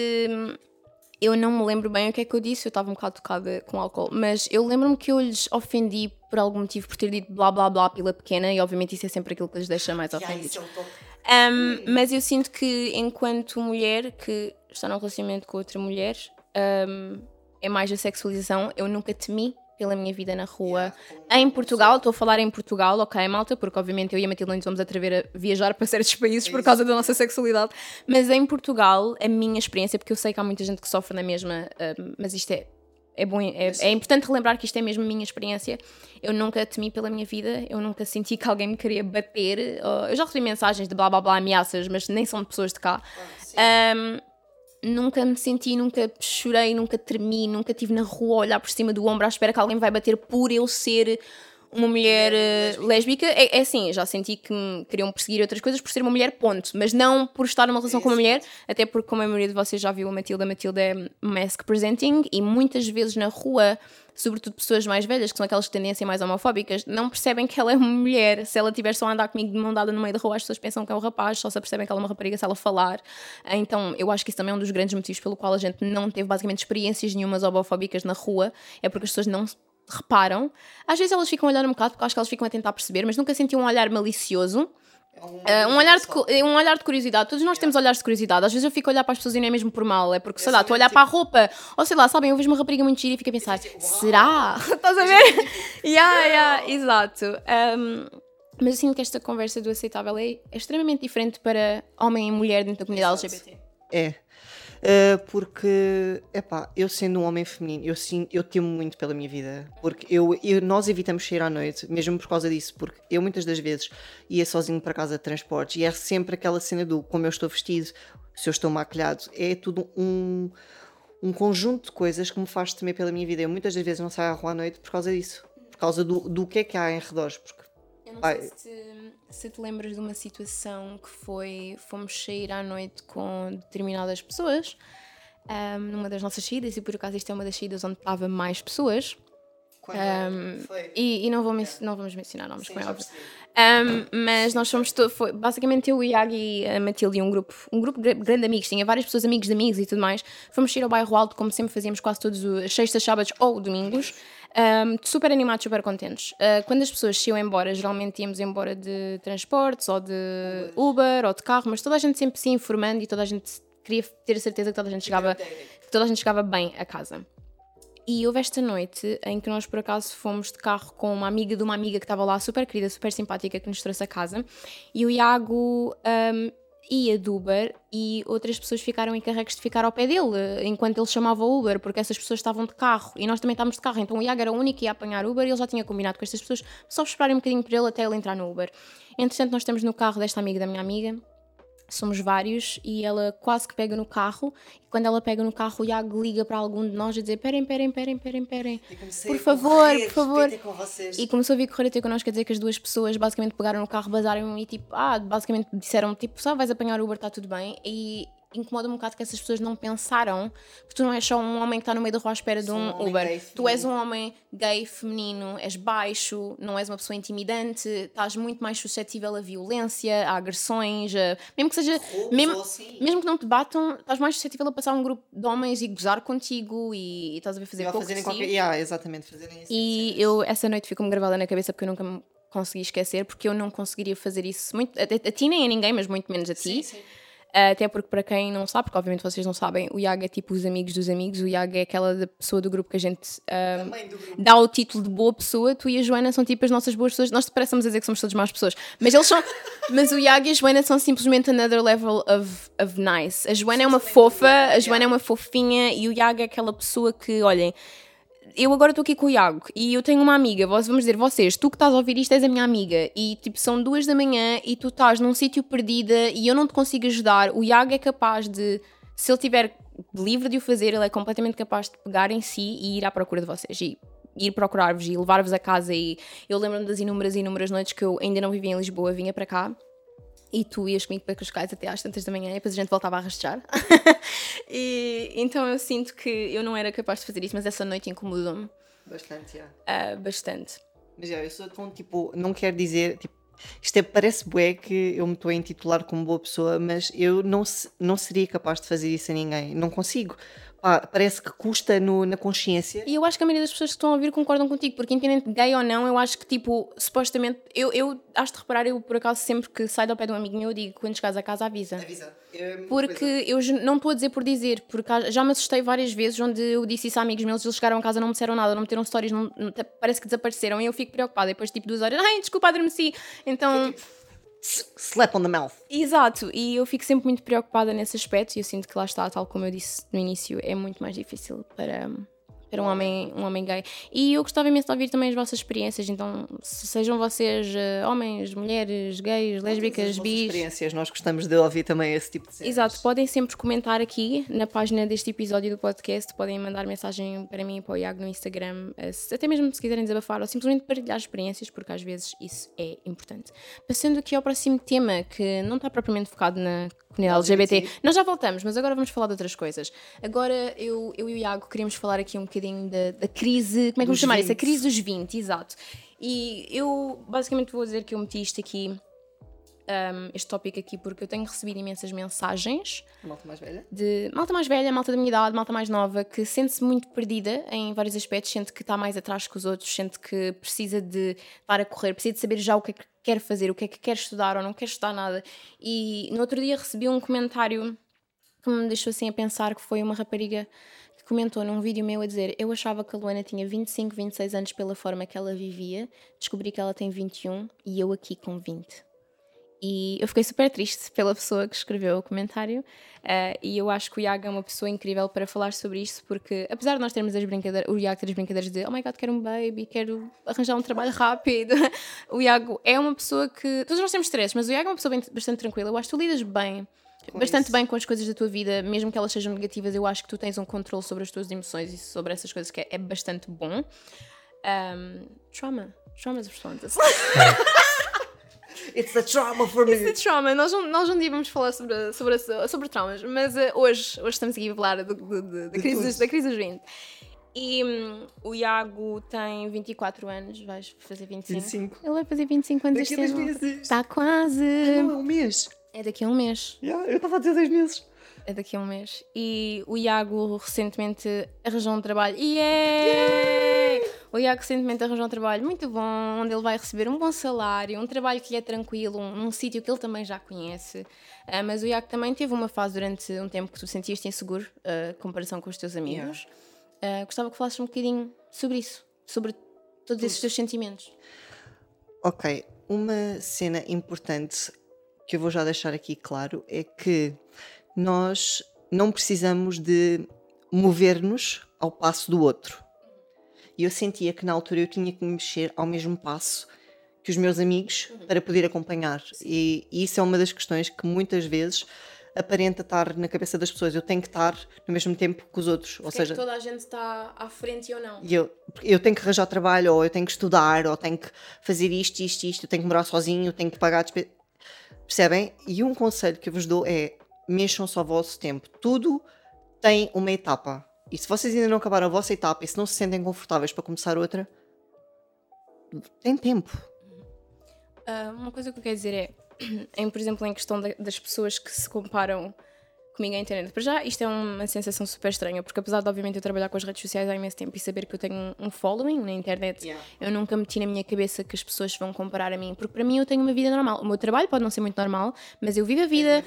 eu não me lembro bem o que é que eu disse, eu estava um bocado tocada com álcool, mas eu lembro-me que eu lhes ofendi por algum motivo por ter dito blá blá blá pela pequena e obviamente isso é sempre aquilo que lhes deixa mais ofendidos. é. Um, mas eu sinto que, enquanto mulher que está num relacionamento com outra mulher, um, é mais a sexualização. Eu nunca temi pela minha vida na rua. Em Portugal, estou a falar em Portugal, ok, malta, porque obviamente eu e a Matilde não nos vamos atrever a viajar para certos *laughs* países por causa da nossa sexualidade. Mas em Portugal, a minha experiência, porque eu sei que há muita gente que sofre na mesma, um, mas isto é. É, bom, é, é importante relembrar que isto é mesmo a minha experiência. Eu nunca temi pela minha vida, eu nunca senti que alguém me queria bater. ou- eu já recebi mensagens de blá blá blá ameaças, mas nem são de pessoas de cá. Um, nunca me senti, nunca chorei, nunca tremi, nunca estive na rua a olhar por cima do ombro à espera que alguém vai bater por eu ser uma mulher eh, lésbica. É, é assim, já senti que me queriam perseguir outras coisas por ser uma mulher, ponto. Mas não por estar numa relação com uma mulher, até porque, como a maioria de vocês já viu, a Matilda, a Matilda é mask presenting e muitas vezes na rua sobretudo pessoas mais velhas, que são aquelas que tendem a ser mais homofóbicas, não percebem que ela é uma mulher. Se ela tiver só a andar comigo de mão dada no meio da rua, as pessoas pensam que é um rapaz, só se percebem que ela é uma rapariga se ela falar. Então, eu acho que isso também é um dos grandes motivos pelo qual a gente não teve basicamente experiências nenhumas homofóbicas na rua, é porque as pessoas não reparam. Às vezes elas ficam a olhar um bocado porque acho que elas ficam a tentar perceber, mas nunca sentiam um olhar malicioso. Uh, um, olhar de, um olhar de curiosidade, todos nós temos olhares de curiosidade. Às vezes eu fico a olhar para as pessoas e não é mesmo por mal, é porque, sei lá, estou a olhar para a roupa, ou sei lá, sabem, eu vejo uma rapariga muito gira e fico a pensar, será? *laughs* Estás a ver? *laughs* yeah, yeah, exato. Um, mas eu sinto que esta conversa do aceitável é, é extremamente diferente para homem e mulher dentro da comunidade LGBT. É. Uh, porque, epá, eu sendo um homem feminino, eu, sim, eu temo muito pela minha vida. Porque eu, eu, nós evitamos sair à noite, mesmo por causa disso. Porque eu muitas das vezes ia sozinho para casa de transportes e é sempre aquela cena do como eu estou vestido, se eu estou maquilhado. É tudo um, um conjunto de coisas que me faz temer pela minha vida. Eu muitas das vezes não saio à rua à noite por causa disso. Por causa do, do que é que há em redores. Porque, não sei se se te lembras de uma situação que foi fomos sair à noite com determinadas pessoas um, numa das nossas saídas e por acaso isto é uma das saídas onde estava mais pessoas um, e, e, não, vou não vamos mencionar nomes, Sim, como é óbvio. Um, mas nós fomos foi, basicamente eu, o Iago e a Matilde um grupo, um grupo grande de amigos, tinha várias pessoas, amigos de amigos e tudo mais. Fomos sair ao bairro alto, como sempre fazíamos quase todos os sextas, sábados ou domingos. Um, super animados, super contentes. Uh, quando as pessoas se iam embora, geralmente íamos embora de transportes ou de Uber ou de carro, mas toda a gente sempre se informando e toda a gente queria ter a certeza que toda a gente chegava, que toda a gente chegava bem a casa. E houve esta noite em que nós por acaso fomos de carro com uma amiga de uma amiga que estava lá, super querida, super simpática, que nos trouxe a casa. E o Iago um, ia de Uber e outras pessoas ficaram encarregues de ficar ao pé dele enquanto ele chamava o Uber, porque essas pessoas estavam de carro e nós também estávamos de carro. Então o Iago era o único que ia apanhar Uber e ele já tinha combinado com estas pessoas só esperarem um bocadinho por ele até ele entrar no Uber. Entretanto, nós estamos no carro desta amiga da minha amiga somos vários e ela quase que pega no carro. E quando ela pega no carro o Iago liga para algum de nós a dizer perem, perem, perem, perem, perem por favor, por favor. e começou a vir correr até connosco a dizer que as duas pessoas basicamente pegaram no carro, basaram e tipo, ah, basicamente disseram tipo, só vais apanhar o Uber, está tudo bem. E incomoda um bocado que essas pessoas não pensaram que tu não és só um homem que está no meio da rua à espera de um Uber. Gay, tu és um homem gay, feminino, és baixo, não és uma pessoa intimidante, estás muito mais suscetível à violência, a agressões, a... mesmo que seja. mesmo, assim. mesmo que não te batam, estás mais suscetível a passar um grupo de homens e gozar contigo e, e estás a ver fazer pouco fazerem qualquer... yeah, exatamente, fazerem isso. E eu, essa noite ficou-me gravada na cabeça porque eu nunca me consegui esquecer, porque eu não conseguiria fazer isso muito, a, a, a ti nem a ninguém, mas muito menos a ti. Sim, sim até porque, para quem não sabe, porque obviamente vocês não sabem, o Iago é tipo os amigos dos amigos. O Iago é aquela pessoa do grupo que a gente um, dá o título de boa pessoa. Tu e a Joana são tipo as nossas boas pessoas. Nós parecemos a dizer que somos todas más pessoas, mas eles são. *laughs* mas o Iago e a Joana são simplesmente another level of, of nice. A Joana é uma fofa, a Joana é uma fofinha e o Iago é aquela pessoa que, olhem eu agora estou aqui com o Iago e eu tenho uma amiga, vamos dizer, vocês, tu que estás a ouvir isto és a minha amiga e tipo são duas da manhã e tu estás num sítio perdida e eu não te consigo ajudar, o Iago é capaz de, se ele tiver livre de o fazer, ele é completamente capaz de pegar em si e ir à procura de vocês e ir procurar-vos e levar-vos a casa e eu lembro-me das inúmeras e inúmeras noites que eu ainda não vivia em Lisboa, vinha para cá e tu ias comigo para Cascais até às tantas da manhã e depois a gente voltava a rastejar. *laughs* e então eu sinto que eu não era capaz de fazer isso, mas essa noite incomodou-me. Bastante, já. Yeah. Uh, bastante. Mas já, eu sou tão tipo, não quero dizer, tipo, isto é, parece bué que eu me estou a intitular como boa pessoa, mas eu não, não seria capaz de fazer isso a ninguém. Não consigo ah, parece que custa no, na consciência. E eu acho que a maioria das pessoas que estão a ouvir concordam contigo, porque independente de gay ou não, eu acho que, tipo, supostamente, eu, eu acho de reparar, eu por acaso sempre que saio ao pé de um amigo meu, eu digo quando chegares a casa avisa. Avisa. É porque eu não estou a dizer por dizer, porque já me assustei várias vezes onde eu disse isso a amigos meus, eles chegaram a casa, não me disseram nada, não meteram stories, não, parece que desapareceram e eu fico preocupada. Depois, tipo, duas horas, ai, desculpa, adormeci. Então. Tipo, slap on the mouth. Exato, e eu fico sempre muito preocupada nesse aspecto e eu sinto que lá está, tal como eu disse no início, é muito mais difícil para para um homem, um homem gay. E eu gostava imenso de ouvir também as vossas experiências, então sejam vocês uh, homens, mulheres, gays, lésbicas, bis. experiências, nós gostamos de ouvir também esse tipo de cenas. Exato, podem sempre comentar aqui na página deste episódio do podcast, podem mandar mensagem para mim e para o Iago no Instagram, uh, até mesmo se quiserem desabafar ou simplesmente partilhar experiências, porque às vezes isso é importante. Passando aqui ao próximo tema, que não está propriamente focado na comunidade LGBT. LGBT. Nós já voltamos, mas agora vamos falar de outras coisas. Agora eu, eu e o Iago queríamos falar aqui um bocadinho bocadinho da, da crise, como é que vamos chamar isso? A 20. crise dos 20, exato. E eu basicamente vou dizer que eu meti isto aqui, um, este tópico aqui, porque eu tenho recebido imensas mensagens Malta mais velha? de malta mais velha, malta da minha idade, malta mais nova, que sente-se muito perdida em vários aspectos, sente que está mais atrás que os outros, sente que precisa de estar a correr, precisa de saber já o que é que quer fazer, o que é que quer estudar ou não quer estudar nada. E no outro dia recebi um comentário que me deixou assim a pensar que foi uma rapariga comentou num vídeo meu a dizer eu achava que a Luana tinha 25, 26 anos pela forma que ela vivia, descobri que ela tem 21 e eu aqui com 20. E eu fiquei super triste pela pessoa que escreveu o comentário. eh, e eu acho que o Iago é uma pessoa incrível para falar sobre isto, porque apesar de nós termos as brincadeiras, o Iago ter as brincadeiras de oh my god, quero um baby, quero arranjar um trabalho rápido, *laughs* o Iago é uma pessoa que. Todos nós temos stress, mas o Iago é uma pessoa bem- bastante tranquila. Eu acho que tu lidas bem. Bastante isso. bem com as coisas da tua vida, mesmo que elas sejam negativas, eu acho que tu tens um controle sobre as tuas emoções e sobre essas coisas que é, é bastante bom. Um, trauma. Traumas responses. It's a trauma for me. de trauma. Nós, um- nós um dia vamos falar sobre, sobre, sobre traumas, mas eh, hoje, hoje estamos aqui a falar do- do- do- da, crise, da crise dos 20. E hum, o Iago tem 24 anos, vais fazer 25. 25. Ele vai fazer 25 anos Daqui a este ano. Está quase. Não, é um mês. É daqui a um mês. Yeah, eu estava a dizer dois meses. É daqui a um mês. E o Iago recentemente arranjou um trabalho. Yeah! O Iago recentemente arranjou um trabalho muito bom, onde ele vai receber um bom salário, um trabalho que lhe é tranquilo, um, num sítio que ele também já conhece. Ah, mas o Iago também teve uma fase durante um tempo que tu sentias-te inseguro, em comparação com os teus amigos. Ah, gostava que falasses um bocadinho sobre isso, sobre todos esses teus sentimentos. Ok, uma cena importante que eu vou já deixar aqui claro é que nós não precisamos de mover-nos ao passo do outro. E eu sentia que na altura eu tinha que me mexer ao mesmo passo que os meus amigos para poder acompanhar. E, e isso é uma das questões que muitas vezes aparenta estar na cabeça das pessoas. Eu tenho que estar no mesmo tempo que os outros. Ou seja, toda a gente está à frente ou não? e eu, eu tenho que arranjar trabalho, ou eu tenho que estudar, ou tenho que fazer isto, isto, isto, eu tenho que morar sozinho, eu tenho que pagar despesas. Percebem? E um conselho que eu vos dou é mexam-se ao vosso tempo. Tudo tem uma etapa. E se vocês ainda não acabaram a vossa etapa e se não se sentem confortáveis para começar outra, tem tempo. Ah, uma coisa que eu quero dizer é, *clears throat* em, por exemplo, em questão da- das pessoas que se comparam comigo à internet. Para já, isto é uma sensação super estranha, porque apesar de, obviamente, eu trabalhar com as redes sociais há imenso tempo e saber que eu tenho um- following na internet, Yeah. eu nunca meti na minha cabeça que as pessoas vão comparar a mim, porque para mim eu tenho uma vida normal. O meu trabalho pode não ser muito normal, mas eu vivo a vida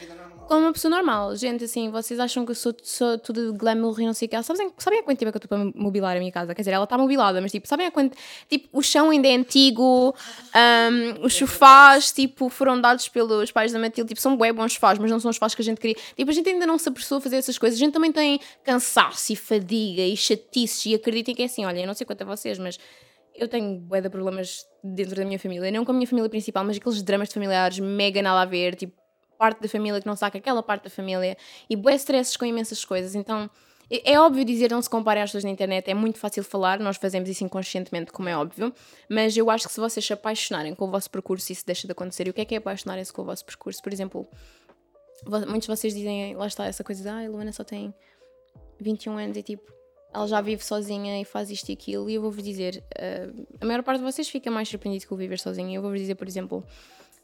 como uma pessoa normal. Gente, assim, vocês acham que eu sou, sou tudo glamour e não sei o que. Sabem, sabem há quanto tempo é que eu estou para mobilar a minha casa? Quer dizer, ela está mobilada, mas tipo, sabem há quanto. Tipo, o chão ainda é antigo, ahm, os sofás, tipo, foram dados pelos pais da Matilde. Tipo, são bué bons sofás, mas não são os sofás que a gente queria. Tipo, a gente ainda não se apressou a fazer essas coisas. A gente também tem cansaço e fadiga e chatices. E acreditem que é assim, olha, eu não sei quanto a vocês, mas eu tenho bué de problemas dentro da minha família. Não com a minha família principal, mas aqueles dramas de familiares mega nada a ver. Tipo, parte da família que não saca aquela parte da família. E bué stresses com imensas coisas. Então, é é óbvio dizer não se comparem às pessoas na internet, é muito fácil falar, nós fazemos isso inconscientemente, como é óbvio, mas eu acho que se vocês se apaixonarem com o vosso percurso, isso deixa de acontecer. E o que é que é apaixonarem-se com o vosso percurso? Por exemplo, muitos de vocês dizem, lá está, essa coisa ah, a Luana só tem 21 anos e tipo, ela já vive sozinha e faz isto e aquilo, e eu vou-vos dizer, eh, a maior parte de vocês fica mais surpreendido com o viver sozinha. Eu vou-vos dizer, por exemplo,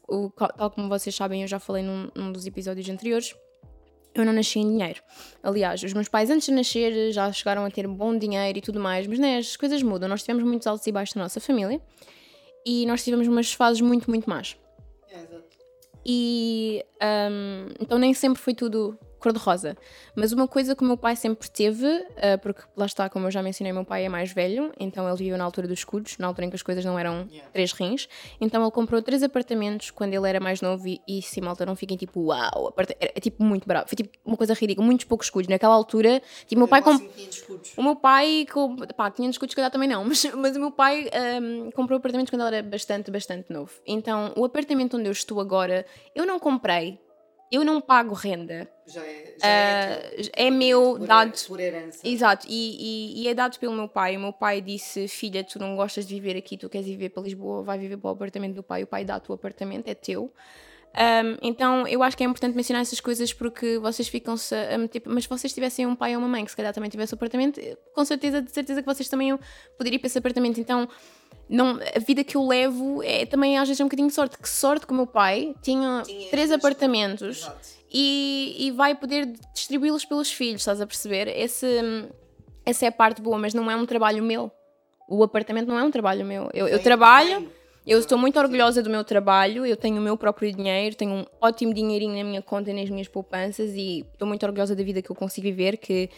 o, tal como vocês sabem, eu já falei num, num dos episódios anteriores, eu não nasci em dinheiro. Aliás, os meus pais antes de nascer já chegaram a ter bom dinheiro e tudo mais, mas né, as coisas mudam. Nós tivemos muitos altos e baixos na nossa família e nós tivemos umas fases muito, muito más. E hum, então nem sempre foi tudo cor-de-rosa. Mas uma coisa que o meu pai sempre teve, ah, porque lá está, como eu já mencionei, meu pai é mais velho, então ele viveu na altura dos escudos, na altura em que as coisas não eram Yeah. três rins. Então ele comprou três apartamentos quando ele era mais novo e, e se malta não fiquem tipo, uau, aparta- é, tipo muito bravo. Foi tipo uma coisa ridícula, muitos poucos escudos. Naquela altura, tipo, o meu pai comprou. O meu pai, com, pá, 500 escudos, calhar também não, *laughs* mas, mas o meu pai hum, comprou apartamentos quando ele era bastante, bastante novo. Então, o apartamento onde eu estou agora, eu não comprei, eu não pago renda. Já é, Ah, é meu, dado. por herança. Exato, e, e- e é dado pelo meu pai. O meu pai disse: Filha, tu não gostas de viver aqui, tu queres viver para Lisboa, vai viver para o apartamento do pai. O pai dá-te o apartamento, é teu. Um, então eu acho que é importante mencionar essas coisas porque vocês ficam-se a meter. Mas se vocês tivessem um pai ou uma mãe que se calhar também tivesse um apartamento, com certeza, de certeza que vocês também poderiam ir para esse apartamento. Então não, a vida que eu levo é também às vezes é um bocadinho de sorte. Que sorte que o meu pai tinha, tinha três apartamentos e, e vai poder distribuí-los pelos filhos, estás a perceber? Esse, essa é a parte boa, mas não é um trabalho meu. O apartamento não é um trabalho meu. Eu, eu trabalho. Eu estou muito orgulhosa do meu trabalho, eu tenho o meu próprio dinheiro, tenho um ótimo dinheirinho na minha conta e nas minhas poupanças e estou muito orgulhosa da vida que eu consigo viver, que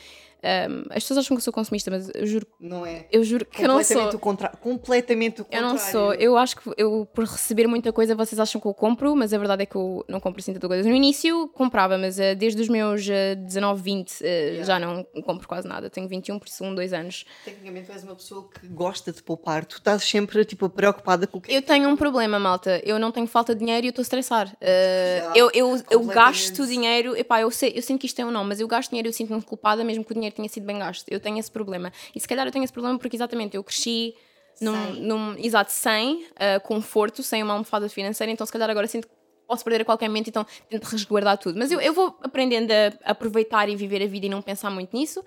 um, as pessoas acham que eu sou consumista, mas eu juro. Não é? Eu juro que eu não sou. O contra... Completamente o contrário. Eu não sou. Eu acho que eu, por receber muita coisa, vocês acham que eu compro, mas a verdade é que eu não compro assim tanta coisa. No início comprava, mas uh, desde os meus uh, 19, 20 uh, yeah. já não compro quase nada. Tenho 21, por isso, um, dois anos. Tecnicamente, tu és uma pessoa que gosta de poupar. Tu estás sempre tipo, preocupada com o que Eu tenho um problema, malta. Eu não tenho falta de dinheiro e eu estou a estressar. Uh, eu, eu, eu gasto dinheiro. Epá, eu, sei, eu sinto que isto é um não, mas eu gasto dinheiro e eu sinto-me culpada, mesmo que o dinheiro tenha sido bem gasto eu tenho esse problema. E se calhar eu tenho esse problema porque exatamente eu cresci num, num exato sem uh, conforto, sem uma almofada financeira, então se calhar agora sinto que posso perder a qualquer momento, então tento resguardar tudo. Mas eu, eu vou aprendendo a aproveitar e viver a vida e não pensar muito nisso.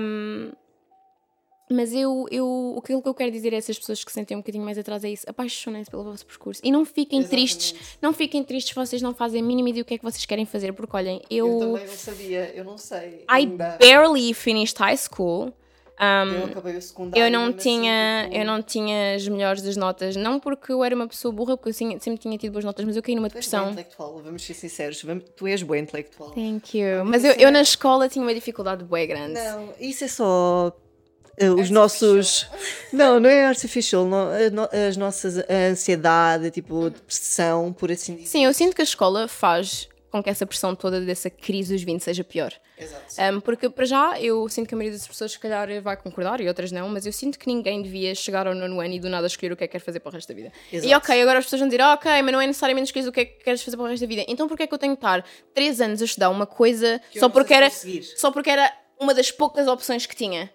Um, mas eu, eu, aquilo que eu quero dizer a essas pessoas que se sentem um bocadinho mais atrás é isso: apaixonem-se pelo vosso percurso e não fiquem Exatamente. tristes, não fiquem tristes, vocês não fazem a mínima ideia do que é que vocês querem fazer, porque olhem, eu. Eu também não sabia, eu não sei. I ainda. barely finished high school. Um, eu acabei o secundário. Eu não, tinha, tipo... eu não tinha as melhores das notas, não porque eu era uma pessoa burra, porque eu sempre tinha tido boas notas, mas eu caí numa depressão. Tu és intelectual, vamos ser sinceros, tu és boa intelectual. Thank you. Mas eu, eu na escola tinha uma dificuldade bem grande. Não, isso é só os nossos. Não, não é artificial, não, as nossas a ansiedade, tipo, depressão, por assim dizer. Sim, eu sinto que a escola faz com que essa pressão toda dessa crise dos 20 seja pior. Exato. Um, porque, para já, eu sinto que a maioria das pessoas, se calhar, vai concordar e outras não, mas eu sinto que ninguém devia chegar ao nono ano e do nada escolher o que é que quer fazer para o resto da vida. Exato. E ok, agora as pessoas vão dizer, oh, ok, mas não é necessariamente escolher o que é que queres fazer para o resto da vida. Então, porquê é que eu tenho que estar 3 anos a estudar uma coisa só porque, era, só porque era uma das poucas opções que tinha?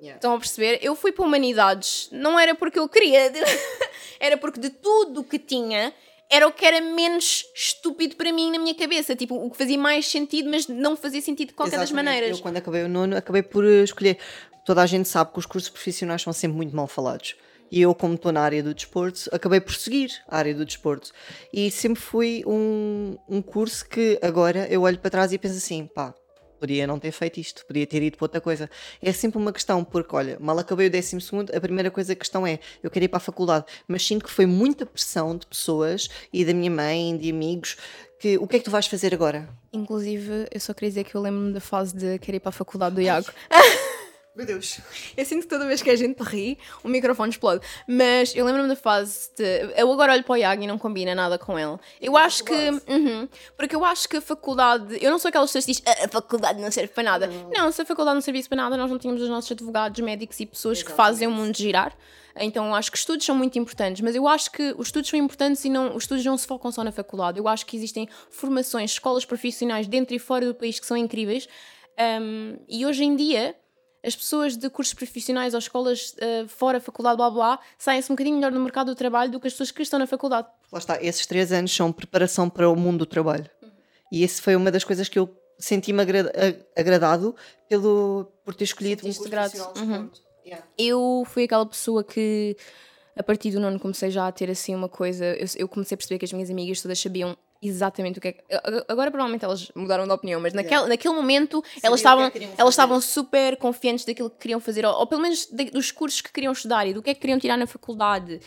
Yeah. Estão a perceber? Eu fui para Humanidades, não era porque eu queria, *laughs* era porque de tudo o que tinha, era o que era menos estúpido para mim na minha cabeça. Tipo, o que fazia mais sentido, mas não fazia sentido de qualquer Exatamente. das maneiras. Eu, quando acabei o nono, acabei por eh, escolher. Toda a gente sabe que os cursos profissionais são sempre muito mal falados. E eu, como estou na área do desporto, acabei por seguir a área do desporto. E sempre foi um, um curso que agora eu olho para trás e penso assim: pá, podia não ter feito isto, podia ter ido para outra coisa. É sempre uma questão, porque olha, mal acabei o décimo segundo, a primeira coisa a questão é, eu quero ir para a faculdade, mas sinto que foi muita pressão de pessoas e da minha mãe, de amigos, que o que é que tu vais fazer agora? Inclusive, eu só queria dizer que eu lembro-me da fase de querer ir para a faculdade do Iago. *laughs* Meu Deus. Eu sinto que toda vez que a gente ri, o microfone explode. Mas eu lembro-me da fase de. Eu agora olho para o Iago e não combina nada com ele. Eu acho que. Uhum, porque eu acho que a faculdade. Eu não sou aquelas pessoas que dizem ah, a faculdade não serve para nada. Não. não, se a faculdade não servisse para nada, nós não tínhamos os nossos advogados, médicos e pessoas Exatamente. que fazem o mundo girar. Então eu acho que estudos são muito importantes, mas eu acho que os estudos são importantes e não, os estudos não se focam só na faculdade. Eu acho que existem formações, escolas profissionais dentro e fora do país que são incríveis. Um, e hoje em dia as pessoas de cursos profissionais ou escolas uh, fora faculdade, blá blá, saem-se um bocadinho melhor no mercado do trabalho do que as pessoas que estão na faculdade. Lá está, esses três anos são preparação para o mundo do trabalho. Uhum. E esse foi uma das coisas que eu senti-me agra agradado pelo, por ter escolhido um curso de uhum. yeah. Eu fui aquela pessoa que a partir do nono comecei já a ter assim uma coisa. Eu, eu, comecei a perceber que as minhas amigas todas sabiam exatamente o que é que. Agora provavelmente elas mudaram de opinião, mas naquele, yeah. naquele momento elas estavam, é elas estavam super confiantes daquilo que queriam fazer, ou, ou pelo menos de, dos cursos que queriam estudar e do que é que queriam tirar na faculdade.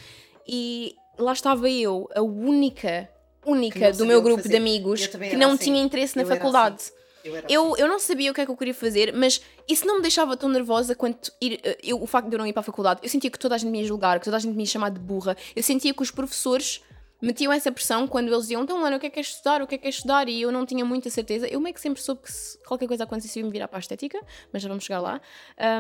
E lá estava eu, a única, única do meu grupo de amigos que não assim. tinha interesse na eu faculdade. Assim. Eu, eu, eu, não sabia o que é que eu queria fazer, mas isso não me deixava tão nervosa quanto ir, eh, eu, o facto de eu não ir para a faculdade. Eu sentia que toda a gente me ia julgar, que toda a gente me ia chamar de burra. Eu sentia que os professores metiam essa pressão quando eles diziam, então, Lana, o que é que é estudar? O que é que é estudar? E eu não tinha muita certeza. Eu meio que sempre soube que se qualquer coisa acontecesse ia me virar para a estética, mas já vamos chegar lá.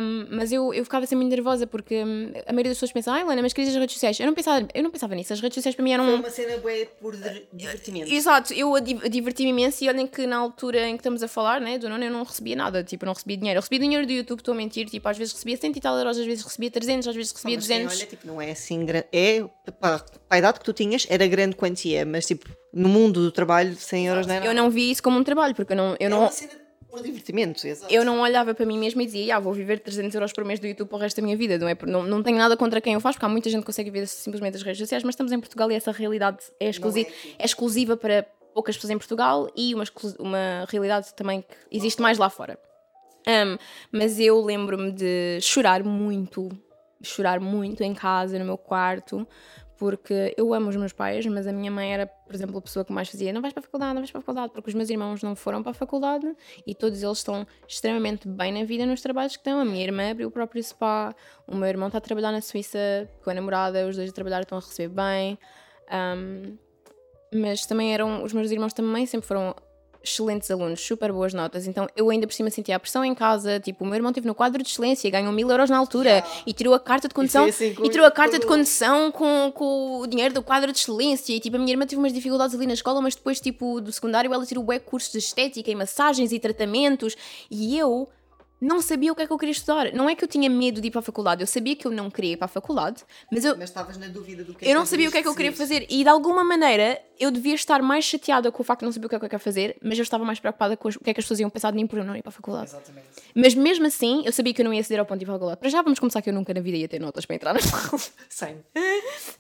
Um, mas eu, eu ficava sempre nervosa porque hum, a maioria das pessoas pensa, ah, Lana, mas querias as redes sociais? Eu não pensava, eu não pensava nisso. As redes sociais para mim eram. Foi uma cena boa por divertimento. Exato, eu diverti-me imenso e olhem que na altura em que estamos a falar, né, do nono, eu não recebia nada, tipo, não recebia dinheiro. Eu recebia dinheiro do YouTube, estou a mentir, tipo, às vezes recebia 100 e tal euros, às vezes recebia 300, às vezes recebia 200. Sim, olha, tipo, não é assim. É, a idade que tu tinhas, era grande quantia, mas tipo, no mundo do trabalho, 100 euros não é nada. Eu não vi isso como um trabalho, porque eu não, eu É não, por divertimento, exato. eu não olhava para mim mesma e dizia, ah, vou viver 300 euros por mês do YouTube para o resto da minha vida. Não, é, não, não tenho nada contra quem eu faço, porque há muita gente que consegue viver simplesmente das redes sociais, mas estamos em Portugal e essa realidade é, exclusi aqui. é exclusiva para poucas pessoas em Portugal e uma, uma realidade também que existe mais lá fora. Um, mas eu lembro-me de chorar muito, chorar muito em casa, no meu quarto, porque eu amo os meus pais, mas a minha mãe era, por exemplo, a pessoa que mais fazia: não vais para a faculdade, não vais para a faculdade, porque os meus irmãos não foram para a faculdade e todos eles estão extremamente bem na vida nos trabalhos que estão. A minha irmã abriu o próprio spa, o meu irmão está a trabalhar na Suíça com a namorada, os dois a trabalhar estão a receber bem. Um, mas também eram, os meus irmãos também sempre foram excelentes alunos, super boas notas, então eu ainda por cima sentia a pressão em casa, tipo, o meu irmão esteve no quadro de excelência, ganhou mil euros na altura e tirou a carta de condução foi assim e tirou a carta de condução com, com o dinheiro do quadro de excelência. E tipo, a minha irmã teve umas dificuldades ali na escola, mas depois tipo, do secundário ela tirou bué cursos de estética e massagens e tratamentos. E eu não sabia o que é que eu queria estudar. Não é que eu tinha medo de ir para a faculdade, eu sabia que eu não queria ir para a faculdade, mas eu, Mas estavas na dúvida do que eu não sabia o que é que eu queria fazer e de alguma maneira eu devia estar mais chateada com o facto de não saber o que é que eu quero fazer, mas eu estava mais preocupada com o que é que as pessoas iam pensar de mim por eu não ir para a faculdade. Exatamente. Mas mesmo assim, eu sabia que eu não ia ceder ao ponto de ir para a faculdade. Para já vamos começar que eu nunca na vida ia ter notas para entrar na faculdade. *laughs* Sem.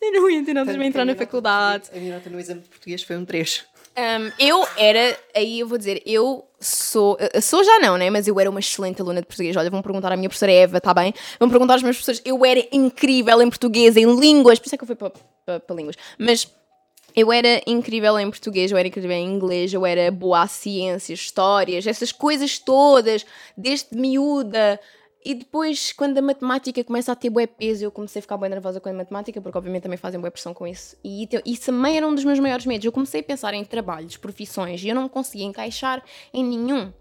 Eu não ia ter notas para entrar na faculdade. A minha nota no exame de português foi um 3. Um, eu era, aí eu vou dizer, eu sou, eu sou já não, né? Mas eu era uma excelente aluna de português. Olha, vão perguntar à minha professora Eva, tá bem? Vão perguntar aos meus professores. Eu era incrível em português, em línguas, por isso é que eu fui para, para, línguas. Mas eu era incrível em português, eu era incrível em inglês, eu era boa à ciências, histórias, essas coisas todas, desde miúda. E depois, quando a matemática começa a ter bué peso, eu comecei a ficar bem nervosa com a matemática, porque obviamente também fazem bué pressão com isso. E isso também era um dos meus maiores medos. Eu comecei a pensar em trabalhos, profissões, e eu não me conseguia encaixar em nenhum.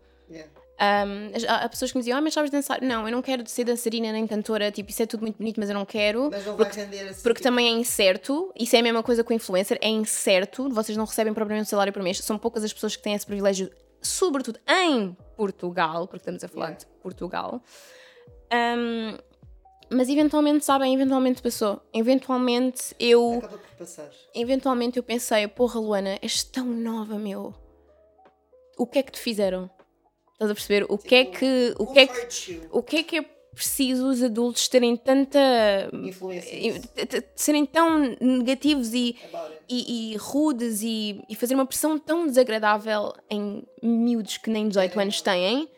Um, as- há, há pessoas que me diziam, ah, mas sabes dançar? Não, eu não quero ser dançarina nem cantora, tipo, isso é tudo muito bonito, mas eu não quero. Mas não vai render assim. Porque também é incerto, isso é a mesma coisa com influencer, é incerto, vocês não recebem propriamente um salário por mês, são poucas as pessoas que têm esse privilégio, sobretudo em Portugal, porque estamos a falar Yeah. de Portugal. Um, mas eventualmente, sabem, eventualmente passou. Eventualmente eu, Acaba por passar. eventualmente eu pensei, porra Luana, és tão nova, meu. O que é que te fizeram? Estás a perceber? O que é que, o que é que, o que é que é preciso os adultos terem tanta Influência. t- t- serem tão negativos e, e, e rudes e, e fazer uma pressão tão desagradável em miúdos que nem 18 anos têm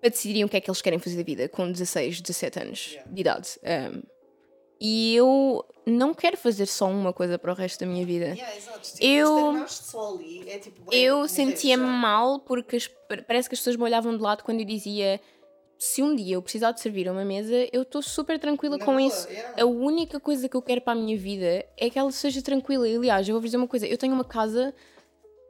para decidirem o que é que eles querem fazer da vida com 16, 17 anos de idade. Um, e eu não quero fazer só uma coisa para o resto da minha vida. Yeah. Tipo, Eu- ali, é tipo, Eu sentia-me mal porque as- parece que as pessoas me olhavam de lado quando eu dizia se um dia eu precisar de servir a uma mesa, eu estou super tranquila Na com isso. yeah. A única coisa que eu quero para a minha vida é que ela seja tranquila. Aliás, eu vou-vos dizer uma coisa: eu tenho uma casa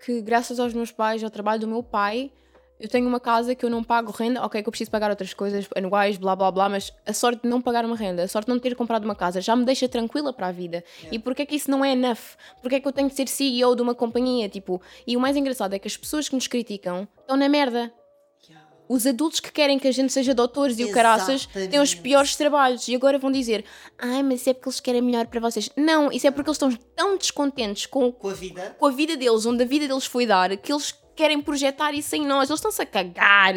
que, graças aos meus pais, ao trabalho do meu pai, eu tenho uma casa que eu não pago renda. Ok, que eu preciso pagar outras coisas anuais, blá blá blá, mas a sorte de não pagar uma renda, a sorte de não ter comprado uma casa, já me deixa tranquila para a vida. E porquê é que isso não é enough? Porquê é que eu tenho de ser CEO de uma companhia? Tipo, e o mais engraçado é que as pessoas que nos criticam estão na merda. Yeah. Os adultos que querem que a gente seja doutores e o caraças têm os piores trabalhos e agora vão dizer ai, mas isso é porque eles querem melhor para vocês. Não, isso é porque eles estão tão descontentes com, Com a vida. com a vida deles, onde a vida deles foi dar, que eles querem projetar isso em nós. Eles estão-se a cagar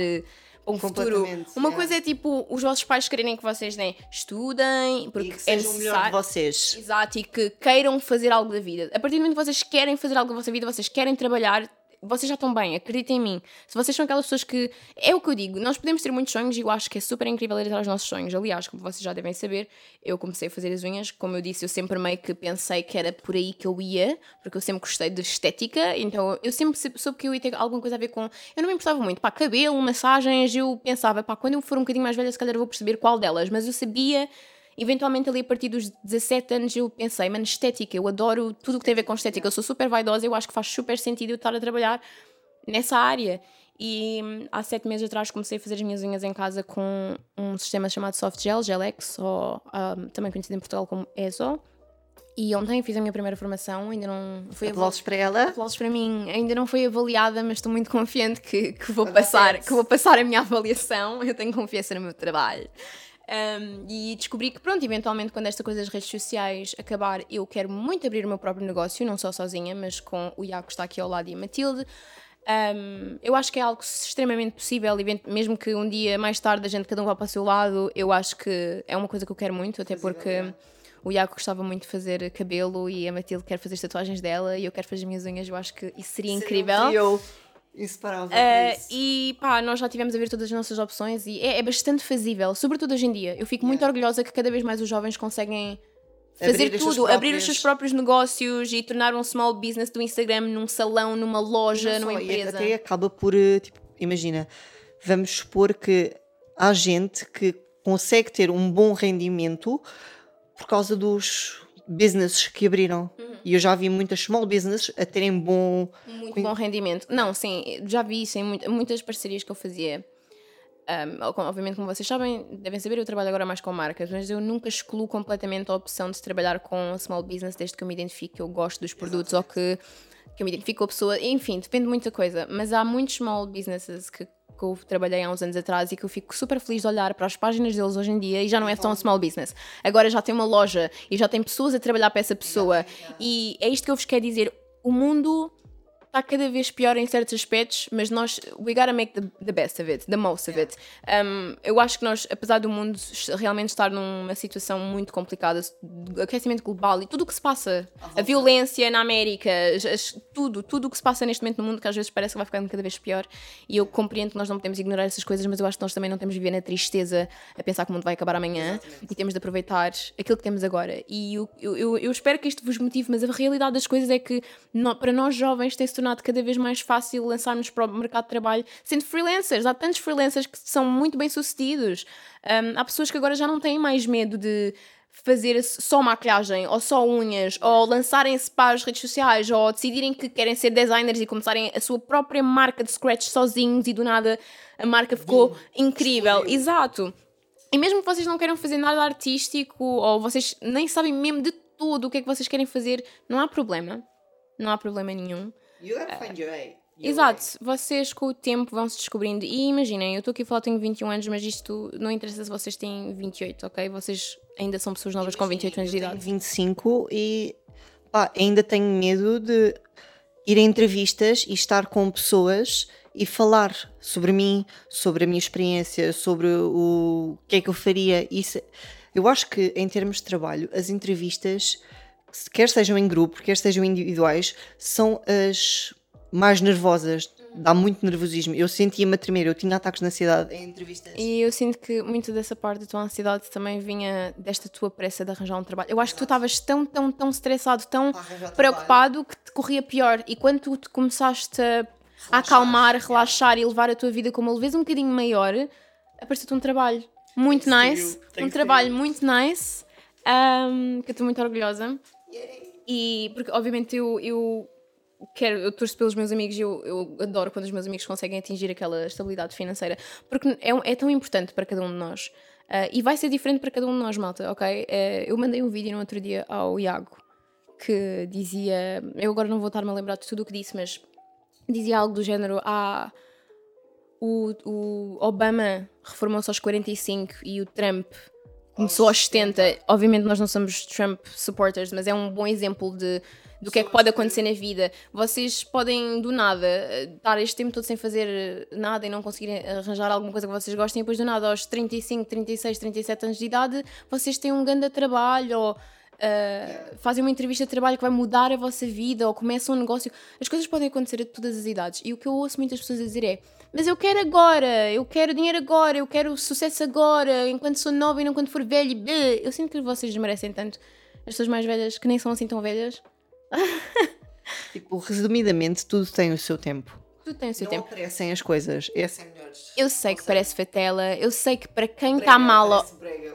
para um futuro. Uma yeah. coisa é tipo os vossos pais quererem que vocês né, estudem, porque E que é sejam o melhor de necessário. vocês. Exato, e que queiram fazer algo da vida. A partir do momento que vocês querem fazer algo da vossa vida, vocês querem trabalhar, vocês já estão bem, acreditem em mim. Se vocês são aquelas pessoas que. É o que eu digo, nós podemos ter muitos sonhos e eu acho que é super incrível ir atrás dos nossos sonhos. Aliás, como vocês já devem saber, eu comecei a fazer as unhas, como eu disse, eu sempre meio que pensei que era por aí que eu ia, porque eu sempre gostei de estética, então eu sempre sou- soube que eu ia ter alguma coisa a ver com. Eu não me importava muito, pá, cabelo, massagens, eu pensava, pá, quando eu for um bocadinho mais velha, se calhar eu vou perceber qual delas, mas eu sabia Eventualmente, ali a partir dos 17 anos, eu pensei, mano, estética, eu adoro tudo o que tem a ver com estética, eu sou super vaidosa, eu acho que faz super sentido eu estar a trabalhar nessa área. E hum, há sete meses atrás comecei a fazer as minhas unhas em casa com um sistema chamado Soft Gel, Gelex, ou hum, também conhecido em Portugal como ESO. E ontem fiz a minha primeira formação, ainda não foi Aplausos para ela. Aplausos para mim. Ainda não foi avaliada, mas estou muito confiante que, que vou passar, que vou passar a minha avaliação. Eu tenho confiança no meu trabalho. Um, e descobri que, pronto, eventualmente, quando esta coisa das redes sociais acabar, eu quero muito abrir o meu próprio negócio, não só sozinha, mas com o Iago que está aqui ao lado e a Matilde. Um, eu acho que é algo extremamente possível, mesmo que um dia mais tarde a gente cada um vá para o seu lado. Eu acho que é uma coisa que eu quero muito, até porque o Iago gostava muito de fazer cabelo e a Matilde quer fazer as tatuagens dela e eu quero fazer as minhas unhas. Eu acho que isso seria incrível. Eu inseparável. Uh, e pá, nós já tivemos a ver todas as nossas opções e é, é bastante fazível, sobretudo hoje em dia. Eu fico yeah. muito orgulhosa que cada vez mais os jovens conseguem fazer abrir tudo, abrir os seus próprios negócios e tornar um small business do Instagram num salão, numa loja, numa empresa. E até acaba por, eh, tipo, imagina, vamos supor que há gente que consegue ter um bom rendimento por causa dos businesses que abriram. Uhum. E eu já vi muitas small businesses a terem bom... Muito bom rendimento. Não, sim, já vi isso em muitas parcerias que eu fazia um, obviamente, como vocês sabem, devem saber, eu trabalho agora mais com marcas, mas eu nunca excluo completamente a opção de trabalhar com small business desde que eu me identifique que eu gosto dos produtos Exatamente. ou que, que eu me identifique com a pessoa. Enfim, depende de muita coisa. Mas há muitos small businesses que, que eu trabalhei há uns anos atrás e que eu fico super feliz de olhar para as páginas deles hoje em dia e já não é tão small business. Agora já tem uma loja e já tem pessoas a trabalhar para essa pessoa. E é isto que eu vos quero dizer. O mundo está cada vez pior em certos aspectos, mas nós, we gotta make the, the best of it, the most of it. Um, eu acho que nós, apesar do mundo realmente estar numa situação muito complicada, aquecimento global e tudo o que se passa, a violência na América, as, tudo, tudo o que se passa neste momento no mundo, que às vezes parece que vai ficando cada vez pior, e eu compreendo que nós não podemos ignorar essas coisas, mas eu acho que nós também não temos de viver na tristeza a pensar que o mundo vai acabar amanhã Exatamente. e temos de aproveitar aquilo que temos agora. E eu, eu, eu, eu espero que isto vos motive, mas a realidade das coisas é que para nós jovens tem-se tornado cada vez mais fácil lançarmos para o mercado de trabalho sendo freelancers. Há tantos freelancers que são muito bem sucedidos. Um, há pessoas que agora já não têm mais medo de fazer só maquilhagem ou só unhas ou lançarem-se para as redes sociais ou decidirem que querem ser designers e começarem a sua própria marca de scratch sozinhos e do nada a marca ficou incrível. Exato. E mesmo que vocês não queiram fazer nada artístico ou vocês nem sabem mesmo de tudo o que é que vocês querem fazer, não há problema. Não há problema nenhum. You gotta find your way. Exato, vocês com o tempo vão se descobrindo. E imaginem, eu estou aqui a falar, tenho 21 anos, mas isto não interessa se vocês têm 28, ok? Vocês ainda são pessoas novas com 28 anos de idade. Tenho 25 e pá, ainda tenho medo de ir a entrevistas e estar com pessoas e falar sobre mim, sobre a minha experiência, sobre o que é que eu faria. Isso, eu acho que em termos de trabalho, as entrevistas quer sejam em grupo, quer sejam individuais, são as mais nervosas. Dá muito nervosismo. Eu sentia-me a tremer, eu tinha ataques de ansiedade em entrevistas. E eu sinto que muito dessa parte da tua ansiedade também vinha desta tua pressa de arranjar um trabalho. Eu acho que tu estavas tão, tão, tão estressado, tão preocupado que te corria pior. E quando tu te começaste a, a acalmar, relaxar e levar a tua vida com uma leveza um bocadinho maior, apareceu-te um trabalho muito nice. Um trabalho muito nice. Um, que eu estou muito orgulhosa. E porque obviamente eu, eu quero, eu torço pelos meus amigos e eu, eu adoro quando os meus amigos conseguem atingir aquela estabilidade financeira, porque é, é tão importante para cada um de nós. Uh, e vai ser diferente para cada um de nós, malta, ok? Uh, eu mandei um vídeo no outro dia ao Iago que dizia. Eu agora não vou estar-me a lembrar de tudo o que disse, mas dizia algo do género: Ah, o, o Obama reformou-se aos 45 e o Trump começou aos 70. Obviamente nós não somos Trump supporters, mas é um bom exemplo de do que é que pode acontecer na vida. Vocês podem, do nada, estar este tempo todo sem fazer nada e não conseguirem arranjar alguma coisa que vocês gostem, e depois do nada, aos 35, 36, 37 anos de idade, vocês têm um grande trabalho ou. Uh, fazem uma entrevista de trabalho que vai mudar a vossa vida ou começam um negócio. As coisas podem acontecer a todas as idades. E o que eu ouço muitas pessoas dizer é: mas eu quero agora, eu quero dinheiro agora, eu quero sucesso agora, enquanto sou nova e não quando for velha. Eu sinto que vocês merecem tanto. As pessoas mais velhas, que nem são assim tão velhas. *laughs* tipo, resumidamente, tudo tem o seu tempo. Tudo tem o seu não tempo. aparecem as coisas. Essa é melhor. Eu sei que parece fatela, eu sei que para quem está mal,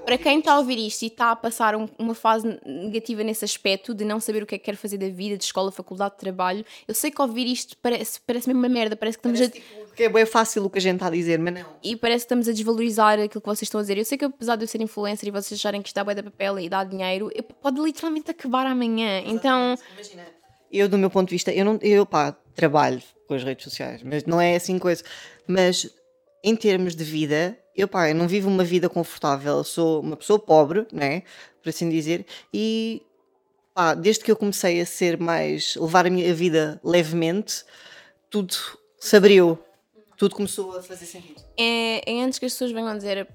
para quem está a ouvir isto e está a passar um, uma fase negativa nesse aspecto de não saber o que é que quer fazer da vida, de escola, faculdade, de trabalho, eu sei que ouvir isto parece, parece mesmo uma merda, parece que estamos parece, a. Tipo, que é bem fácil o que a gente está a dizer, mas não. E parece que estamos a desvalorizar aquilo que vocês estão a dizer. Eu sei que apesar de eu ser influencer e vocês acharem que isto dá bué da papel e dá dinheiro, pode literalmente acabar amanhã. Exatamente. Então. Imagina. Eu, do meu ponto de vista, eu não. Eu, pá, trabalho com as redes sociais, mas não é assim coisa. Mas em termos de vida, eu, pá, eu não vivo uma vida confortável, eu sou uma pessoa pobre, né? Por assim dizer, e pá, desde que eu comecei a ser mais. levar a minha vida levemente, tudo se abriu, tudo começou a fazer sentido. É, é antes que as pessoas venham dizer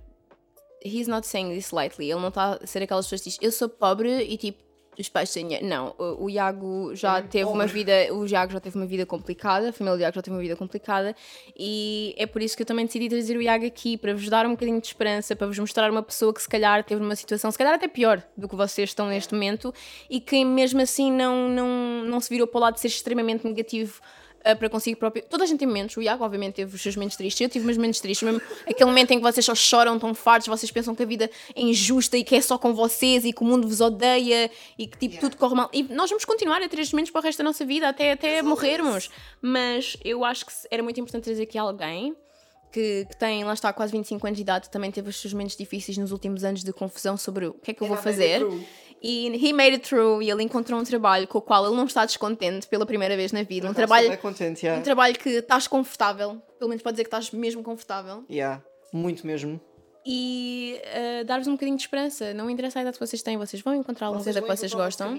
he's not saying this lightly, ele não está a ser aquelas pessoas que diz eu sou pobre e tipo os pais têm dinheiro. Não, o, o Iago já É teve uma pobre. vida, o Iago já teve uma vida complicada, a família do Iago já teve uma vida complicada e é por isso que eu também decidi trazer o Iago aqui para vos dar um bocadinho de esperança, para vos mostrar uma pessoa que se calhar teve numa situação, se calhar até pior do que vocês estão neste momento e que mesmo assim não, não, não se virou para o lado de ser extremamente negativo ah, para consigo próprio. Toda a gente tem momentos. O Iago, obviamente, teve os seus momentos tristes. Eu tive meus momentos tristes. Mesmo aquele momento em que vocês só choram, estão fartos, vocês pensam que a vida é injusta e que é só com vocês e que o mundo vos odeia e que tipo, tudo corre mal. E nós vamos continuar a ter estes momentos para o resto da nossa vida, até, até morrermos. Mas eu acho que era muito importante trazer aqui alguém. Que, que tem, lá está, quase 25 anos de idade, também teve os seus momentos difíceis nos últimos anos de confusão sobre o que é que eu vou fazer. E he made it through e ele encontrou um trabalho com o qual ele não está descontente pela primeira vez na vida. Um trabalho, contente, yeah. um trabalho que estás confortável, pelo menos pode dizer que estás mesmo confortável. Yeah, muito mesmo. E eh, dar-vos um bocadinho de esperança. Não interessa a idade que vocês têm, vocês vão encontrar alguma coisa que vocês gostam.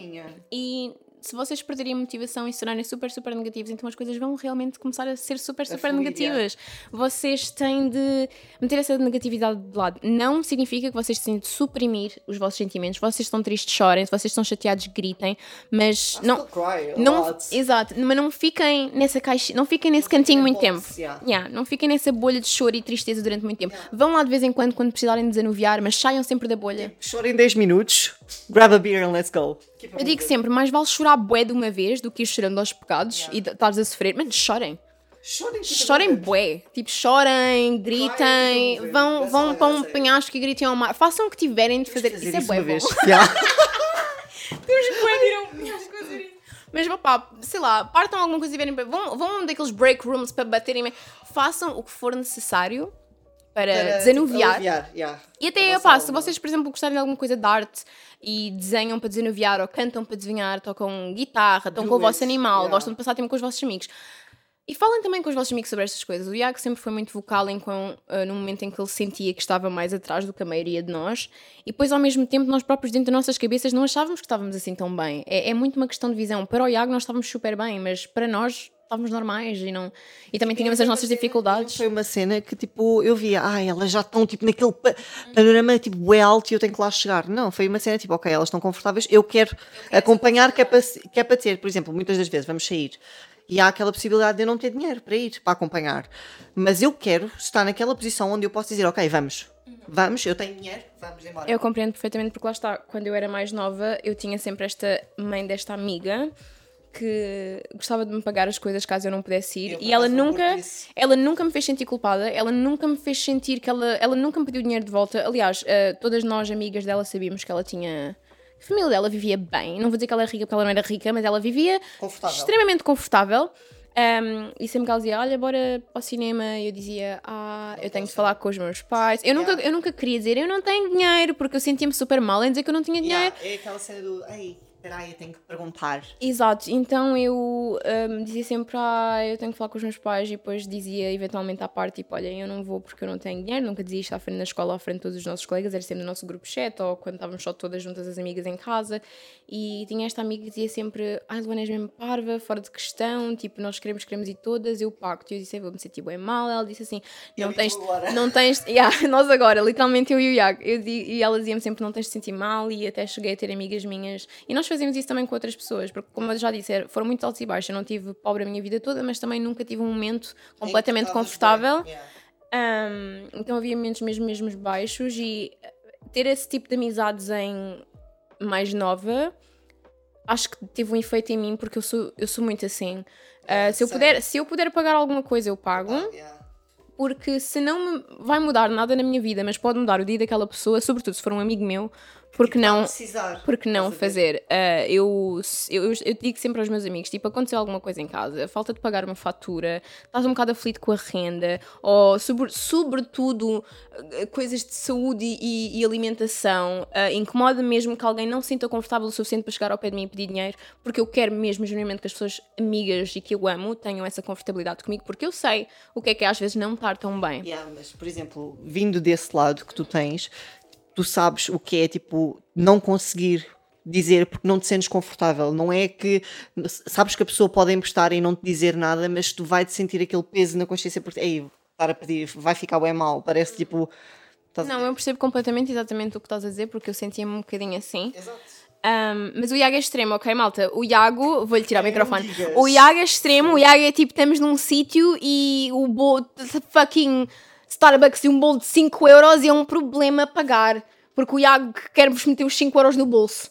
E se vocês perderem a motivação e se tornarem super, super negativos, então as coisas vão realmente começar a ser super, super fluir, negativas. Vocês têm de meter essa negatividade de lado. Não significa que vocês têm de suprimir os vossos sentimentos. Vocês estão tristes, chorem. Se vocês estão chateados, gritem. Mas não. a Não, lot. exato, mas não fiquem nessa caixa, não fiquem nesse cantinho muito tempo. box, yeah. Yeah, não fiquem nessa bolha de choro e tristeza durante muito tempo. Vão lá de vez em quando quando precisarem desanuviar, mas saiam sempre da bolha. Chorem 10 minutos, grab a beer and let's go. Eu digo sempre, mais vale chorar bué de uma vez do que ir chorando aos pecados e de- estares a sofrer. Mano, chorem. Chorem, tipo, Chorem bué. Tipo, chorem, gritem, tipo, vão, that's vão I para um penhasco e gritem ao mar. Façam o que tiverem de fazer. fazer Isso é isso bué uma bom. vez. *laughs* Yeah. Temos que ir a *laughs* fazer isso. Mas pá, sei lá, partam alguma coisa e verem. Vão, vão um daqueles break rooms para baterem. Façam o que for necessário para, Para, desanuviar. tipo, aliviar, yeah. E até, pá, vossa se vocês, por exemplo, gostarem de alguma coisa de arte e desenham para desanuviar, ou cantam para desenhar, tocam guitarra, estão com o vosso animal, yeah. gostam de passar tempo com os vossos amigos. E falem também com os vossos amigos sobre estas coisas. O Iago sempre foi muito vocal em com, ah, no momento em que ele sentia que estava mais atrás do que a maioria de nós. E depois, ao mesmo tempo, nós próprios, dentro das nossas cabeças, não achávamos que estávamos assim tão bem. É, é muito uma questão de visão. Para o Iago, nós estávamos super bem, mas para nós, estávamos normais e, não... e também tínhamos as nossas dificuldades. Foi uma cena que tipo, eu via, ai, elas já estão tipo naquele pa- panorama tipo bué alto e eu tenho que lá chegar. Não, foi uma cena tipo, ok, elas estão confortáveis, eu quero acompanhar, que é, para, que é para ter. Por exemplo, muitas das vezes vamos sair e há aquela possibilidade de eu não ter dinheiro para ir, para acompanhar. Mas eu quero estar naquela posição onde eu posso dizer, ok, vamos, vamos, eu tenho dinheiro, vamos embora. Eu compreendo perfeitamente, porque lá está, quando eu era mais nova, eu tinha sempre esta mãe desta amiga que gostava de me pagar as coisas caso eu não pudesse ir. Eu, e ela nunca ela nunca me fez sentir culpada ela nunca me fez sentir que ela ela nunca me pediu dinheiro de volta. Aliás eh, todas nós amigas dela sabíamos que ela tinha a família dela vivia bem. Não vou dizer que ela era rica porque ela não era rica mas ela vivia Confortável. extremamente confortável. Um, e sempre que ela dizia, olha, bora para o cinema, eu dizia, ah, eu tenho de falar com os meus pais. Eu nunca, eu nunca queria dizer, eu não tenho dinheiro, porque eu sentia-me super mal em dizer que eu não tinha dinheiro. Yeah, é aquela cena do, ei, peraí, eu tenho que perguntar. Exato, então eu um, dizia sempre, ah, eu tenho que falar com os meus pais e depois dizia eventualmente à parte, tipo, olha, eu não vou porque eu não tenho dinheiro, nunca dizia isto à frente da escola, à frente de todos os nossos colegas, era sempre no nosso grupo chat ou quando estávamos só todas juntas as amigas em casa. E tinha esta amiga que dizia sempre, ai Luana és mesmo parva, fora de questão, tipo, nós queremos, queremos ir todas, eu pacto, e eu disse, eu vou me sentir bem mal, ela disse assim, não e tu tens, não tens, yeah, *laughs* nós agora, literalmente eu e o Iago, eu e ela dizia-me sempre não tens de sentir mal e até cheguei a ter amigas minhas. E nós fazemos isso também com outras pessoas, porque como eu já disse, foram muito altos e baixos, eu não tive pobre a minha vida toda, mas também nunca tive um momento completamente confortável. Um, então havia momentos mesmo, mesmo baixos e ter esse tipo de amizades em mais nova acho que teve um efeito em mim porque eu sou, eu sou muito assim. Uh, se, eu puder, se eu puder pagar alguma coisa, eu pago porque se não vai mudar nada na minha vida, mas pode mudar o dia daquela pessoa, sobretudo se for um amigo meu, porque não, Precisar. porque não fazer? Ah, eu, eu, eu digo sempre aos meus amigos: tipo, aconteceu alguma coisa em casa, falta de pagar uma fatura, estás um bocado aflito com a renda, ou sobre, sobretudo ah, coisas de saúde e, e alimentação, ah, incomoda mesmo que alguém não se sinta confortável o suficiente para chegar ao pé de mim e pedir dinheiro, porque eu quero mesmo, genuinamente, que as pessoas amigas e que eu amo tenham essa confortabilidade comigo, porque eu sei o que é que é às vezes não estar tão bem. Yeah, mas, por exemplo, vindo desse lado que tu tens, tu sabes o que é tipo não conseguir dizer porque não te sentes confortável. Não é que sabes que a pessoa pode emprestar e não te dizer nada, mas tu vai te sentir aquele peso na consciência porque ei, estar a pedir vai ficar bem mal. Parece tipo. estás Não, eu percebo completamente exatamente o que estás a dizer, porque eu sentia-me um bocadinho assim. Exato. Um, mas o Iago é extremo, ok, malta? O Iago, vou-lhe tirar o Não microfone. O Iago é extremo, o Iago é tipo, estamos num sítio e o de fucking Starbucks e um bolo de 5 euros e é um problema pagar. Porque o Iago quer-vos meter os 5 euros no bolso.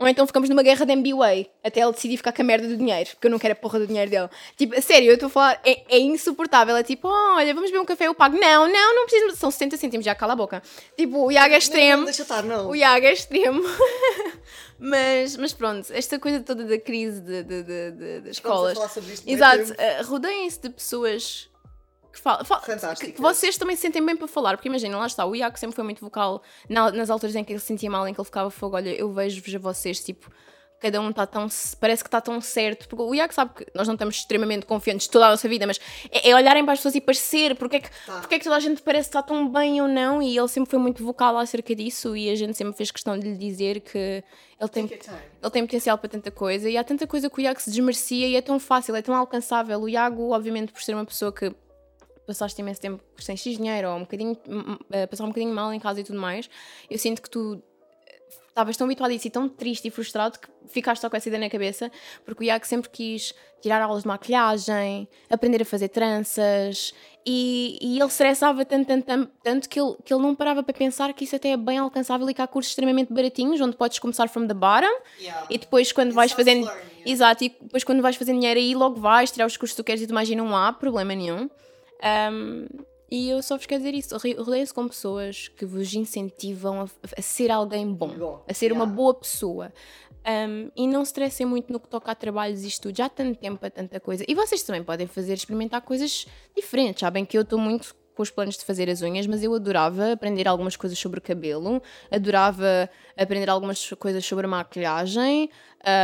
Ou então ficamos numa guerra de MBA até ele decidir ficar com a merda do dinheiro, porque eu não quero a porra do dinheiro dele. Tipo, sério, eu estou a falar, é, é insuportável. É tipo, olha, vamos beber um café, eu pago. Não, não, não preciso. São 70 cêntimos, já cala a boca. Tipo, o Iago é extremo. Não, deixa estar, não. O Iago é extremo. *laughs* mas, mas pronto, esta coisa toda da crise de, de, de, de- escolas. falar sobre isto no Exato, eh, rodeiem-se de pessoas que falam. fal- Fantásticas. que vocês também se sentem bem para falar, porque imagina, lá está, o Iago sempre foi muito vocal na- nas alturas em que ele se sentia mal, em que ele ficava fogo. Olha, eu vejo-vos a vocês, tipo. Cada um está tão. Parece que está tão certo. Porque o Iago sabe que nós não estamos extremamente confiantes toda a nossa vida, mas é, é olharem para as pessoas e parecer porque é, que, Tá. porque é que toda a gente parece que está tão bem ou não. E ele sempre foi muito vocal acerca disso. E a gente sempre fez questão de lhe dizer que ele tem, ele tem potencial para tanta coisa. E há tanta coisa que o Iago se desmerecia e é tão fácil, é tão alcançável. O Iago, obviamente, por ser uma pessoa que passaste imenso tempo sem X dinheiro ou um bocadinho, m- passar um bocadinho mal em casa e tudo mais, eu sinto que tu eh, estavas tão habituado a isso e tão triste e frustrado que ficaste só com essa ideia na cabeça, porque o Iago sempre quis tirar aulas de maquilhagem, aprender a fazer tranças e, e ele estressava tanto, tanto, tanto, tanto que, ele, que ele não parava para pensar que isso até é bem alcançável e que há cursos extremamente baratinhos onde podes começar from the bottom Yeah. e depois quando vais fazendo. Exato, e depois quando vais fazendo dinheiro aí logo vais tirar os cursos que tu queres e tudo mais e não há problema nenhum. Um, e eu só vos quero dizer isso: ro- rodeiem-se com pessoas que vos incentivam a, a ser alguém bom, a ser uma yeah. boa pessoa. Um, e não se estressem muito no que toca a trabalhos e estudo, já há tanto tempo para tanta coisa. E vocês também podem fazer, experimentar coisas diferentes. Sabem que eu estou muito com os planos de fazer as unhas, mas eu adorava aprender algumas coisas sobre cabelo, adorava aprender algumas coisas sobre maquilhagem.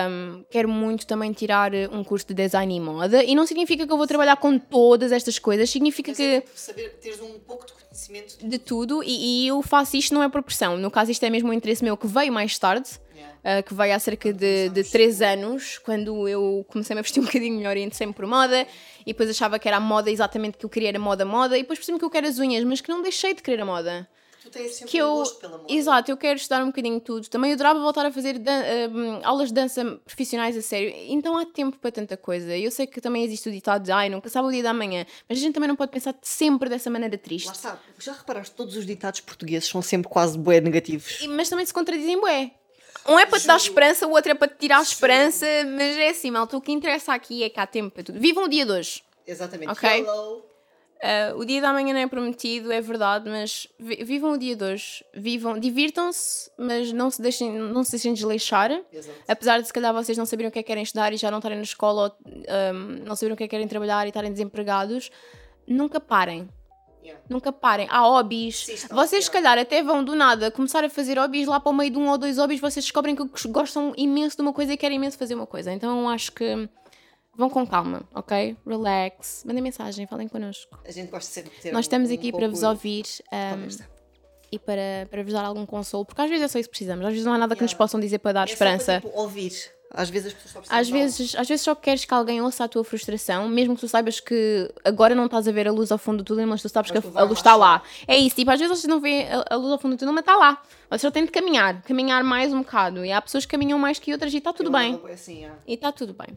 um, quero muito também tirar um curso de design e moda. E não significa que eu vou trabalhar com todas estas coisas, significa Mas que é tipo saber teres um pouco de conhecimento. de tudo e, e eu faço isto não é por pressão. No caso, isto é mesmo um interesse meu que veio mais tarde. Uh, que veio há cerca de, de 3 anos, quando eu comecei a vestir um bocadinho melhor e interessei-me por moda, e depois achava que era a moda exatamente que eu queria, era moda, moda, e depois percebi que eu quero as unhas, mas que não deixei de querer a moda. Tu tens sempre Que um eu, gosto pela moda. exato, eu quero estudar um bocadinho tudo. Também eu adorava voltar a fazer um, aulas de dança profissionais a sério. Então há tempo para tanta coisa. Eu sei que também existe o ditado de ai, nunca sabe o dia da manhã, mas a gente também não pode pensar sempre dessa maneira triste. Lá está. Já reparaste, todos os ditados portugueses são sempre quase bué negativos. E- mas também se contradizem, bué. Um é para te dar esperança, o outro é para te tirar a esperança, mas é assim, malta, o que interessa aqui é que há tempo para tudo. Vivam o dia de hoje. Exatamente. Ok. Ah, o dia da manhã não é prometido, é verdade, mas vi- vivam o dia de hoje. Vivam, divirtam-se, mas não se deixem, não se deixem desleixar. Exato. Apesar de se calhar vocês não saberem o que é que querem estudar e já não estarem na escola, ou, ahm, não saberem o que é que querem trabalhar e estarem desempregados, nunca parem. Yeah. Nunca parem. Há hobbies. Sim, vocês, se yeah. calhar, até vão do nada começar a fazer hobbies lá para o meio de um ou dois hobbies, vocês descobrem que gostam imenso de uma coisa e querem imenso fazer uma coisa. Então acho que vão com calma, ok? Relax. Mandem mensagem, falem connosco. A gente gosta sempre de ter Nós um- estamos um aqui para pouco vos ouvir conversa. e para, para vos dar algum consolo, porque às vezes é só isso que precisamos. Às vezes não há nada que nos Yeah. possam dizer para dar É só esperança. para, tipo, ouvir. Às vezes as pessoas só Às algo. vezes, às vezes só queres que alguém ouça a tua frustração, mesmo que tu saibas que agora não estás a ver a luz ao fundo do túnel, mas tu sabes Mas que tu a, luz está lá. É isso, tipo, às vezes vocês não veem a, a luz ao fundo do túnel, mas está lá. Vocês só têm de caminhar, caminhar mais um bocado. E há pessoas que caminham mais que outras e está tudo Eu bem. Assim, yeah. E está tudo bem.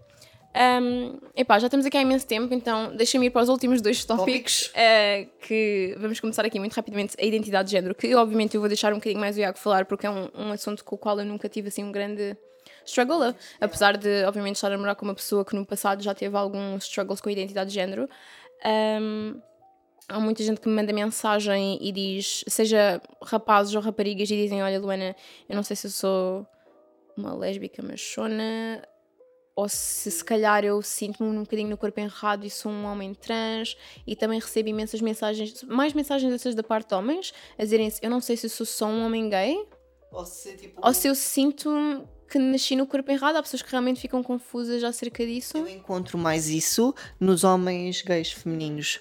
Um, epá, já estamos aqui há imenso tempo, então deixa-me ir para os últimos dois tópicos, eh, que vamos começar aqui muito rapidamente, a identidade de género, que obviamente eu vou deixar um bocadinho mais o Iago falar, porque é um, um assunto com o qual eu nunca tive assim um grande struggle, a- apesar de obviamente estar a namorar com uma pessoa que no passado já teve alguns struggles com a identidade de género. Um, há muita gente que me manda mensagem e diz, seja rapazes ou raparigas, e dizem: Olha, Luana, eu não sei se eu sou uma lésbica machona ou se se calhar eu sinto-me um bocadinho no corpo errado e sou um homem trans e também recebo imensas mensagens, mais mensagens dessas da parte de homens, a dizerem eu não sei se eu sou só um homem gay Ou se, tipo, ou se eu sinto que nasci no corpo errado. Há pessoas que realmente ficam confusas acerca disso. Eu encontro mais isso nos homens gays femininos.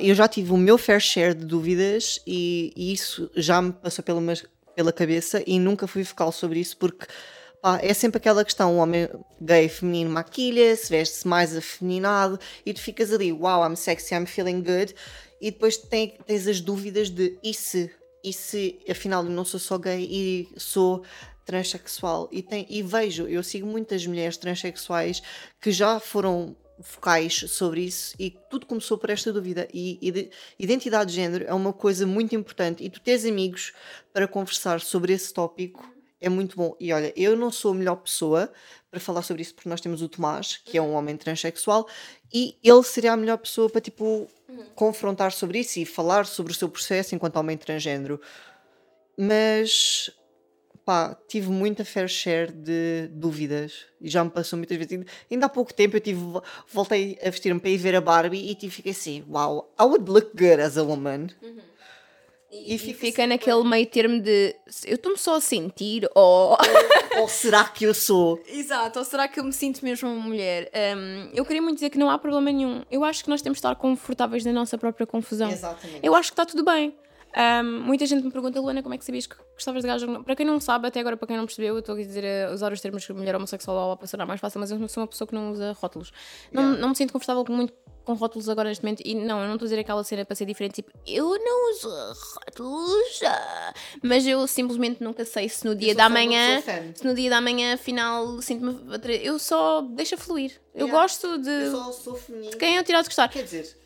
Eu já tive o meu fair share de dúvidas e, isso já me passou pela, pela cabeça e nunca fui focal sobre isso porque é sempre aquela questão: o homem gay feminino maquilha-se, veste-se mais afeminado e tu ficas ali, wow, I'm sexy, I'm feeling good. E depois tem- tens as dúvidas de e se, e se afinal eu não sou só gay e sou transexual e, tem, e vejo, eu sigo muitas mulheres transexuais que já foram focais sobre isso e tudo começou por esta dúvida. E, ide- identidade de género é uma coisa muito importante. E tu tens amigos para conversar sobre esse tópico é muito bom. E olha, eu não sou a melhor pessoa para falar sobre isso porque nós temos o Tomás que é um homem transexual e ele seria a melhor pessoa para tipo confrontar sobre isso e falar sobre o seu processo enquanto homem transgênero. Mas pá, tive muita fair share de dúvidas e já me passou muitas vezes. Ainda- há pouco tempo eu tive, voltei a vestir-me para ir ver a Barbie e tive, fiquei assim, wow, I would look good as a woman. E, fica fica sempre- naquele meio termo de eu estou-me só a sentir ou. Ou será que eu sou? Exato, ou será que eu me sinto mesmo uma mulher? Um, eu queria muito dizer que não há problema nenhum. Eu acho que nós temos de estar confortáveis na nossa própria confusão. Exatamente. Eu acho que está tudo bem. Um, muita gente me pergunta, Luana, como é que sabias que gostavas de gajo? Para quem não sabe, até agora, para quem não percebeu, eu estou a dizer a usar os termos mulher homossexual para sonar mais fácil, mas eu sou uma pessoa que não usa rótulos. Não, Yeah. não me sinto confortável com muito com rótulos agora neste momento. E não, eu não estou a dizer aquela cena para ser diferente, tipo, eu não uso rótulos, ah. mas eu simplesmente nunca sei se no dia sou da manhã, se no dia da manhã, afinal, sinto-me. Eu só deixa fluir. Eu Yeah. gosto de. Eu só sou feminino. Quem eu tirar de gostar. Quer dizer,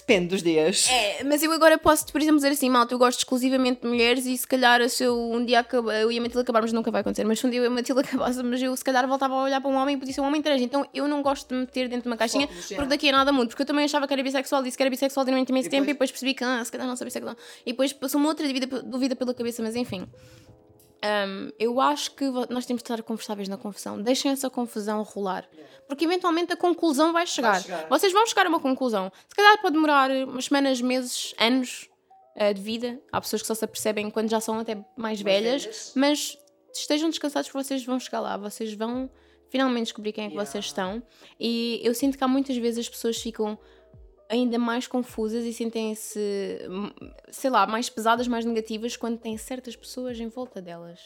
depende dos dias. É, mas eu agora posso, por exemplo, dizer assim, malta, eu gosto exclusivamente de mulheres e se calhar se eu um dia acaba, eu e a Matilda acabarmos, nunca vai acontecer, mas se um dia eu e a Matilda *laughs* acabasse, eu se calhar voltava a olhar para um homem e podia ser um homem trans. Então eu não gosto de me meter dentro de uma caixinha porque daqui a nada mudo, porque eu também achava que era bissexual, disse que era bissexual durante imenso tempo e depois- percebi que ah, se calhar não sou bissexual. E depois passou-me outra dúvida, dúvida pela cabeça, mas enfim. Um, eu acho que nós temos de estar confortáveis na confusão. Deixem essa confusão rolar. Porque eventualmente a conclusão vai chegar. chegar. Vocês vão chegar a uma conclusão. Se calhar pode demorar umas semanas, meses, anos eh, de vida. Há pessoas que só se apercebem quando já são até mais, velhas, velhas. Mas estejam descansados que vocês vão chegar lá. Vocês vão finalmente descobrir quem é que Yeah. vocês estão. E eu sinto que há muitas vezes as pessoas ficam ainda mais confusas e sentem-se, hum, sei lá, mais pesadas, mais negativas quando têm certas pessoas em volta delas.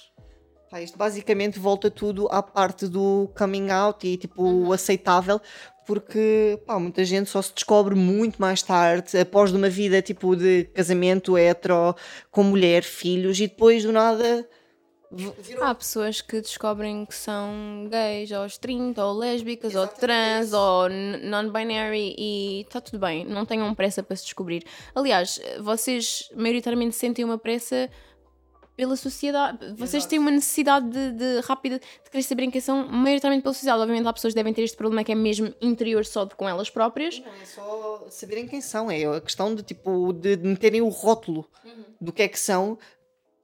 Pá, isto basicamente volta tudo à parte do coming out e tipo o aceitável, porque pá, muita gente só se descobre muito mais tarde, após de uma vida tipo de casamento hetero, com mulher, filhos, e depois do nada virou. Há pessoas que descobrem que são gays aos 30, ou lésbicas, ou Exatamente trans, isso. ou non-binary e está tudo bem, não tenham pressa para se descobrir. Aliás, vocês maioritariamente sentem uma pressa pela sociedade, vocês Exato. têm uma necessidade de, de rápida de querer saberem quem são, maioritariamente pela sociedade. Obviamente, há pessoas que devem ter este problema que é mesmo interior só de com elas próprias. Não é só saberem quem são, é a questão de tipo de de meterem o rótulo do que é que são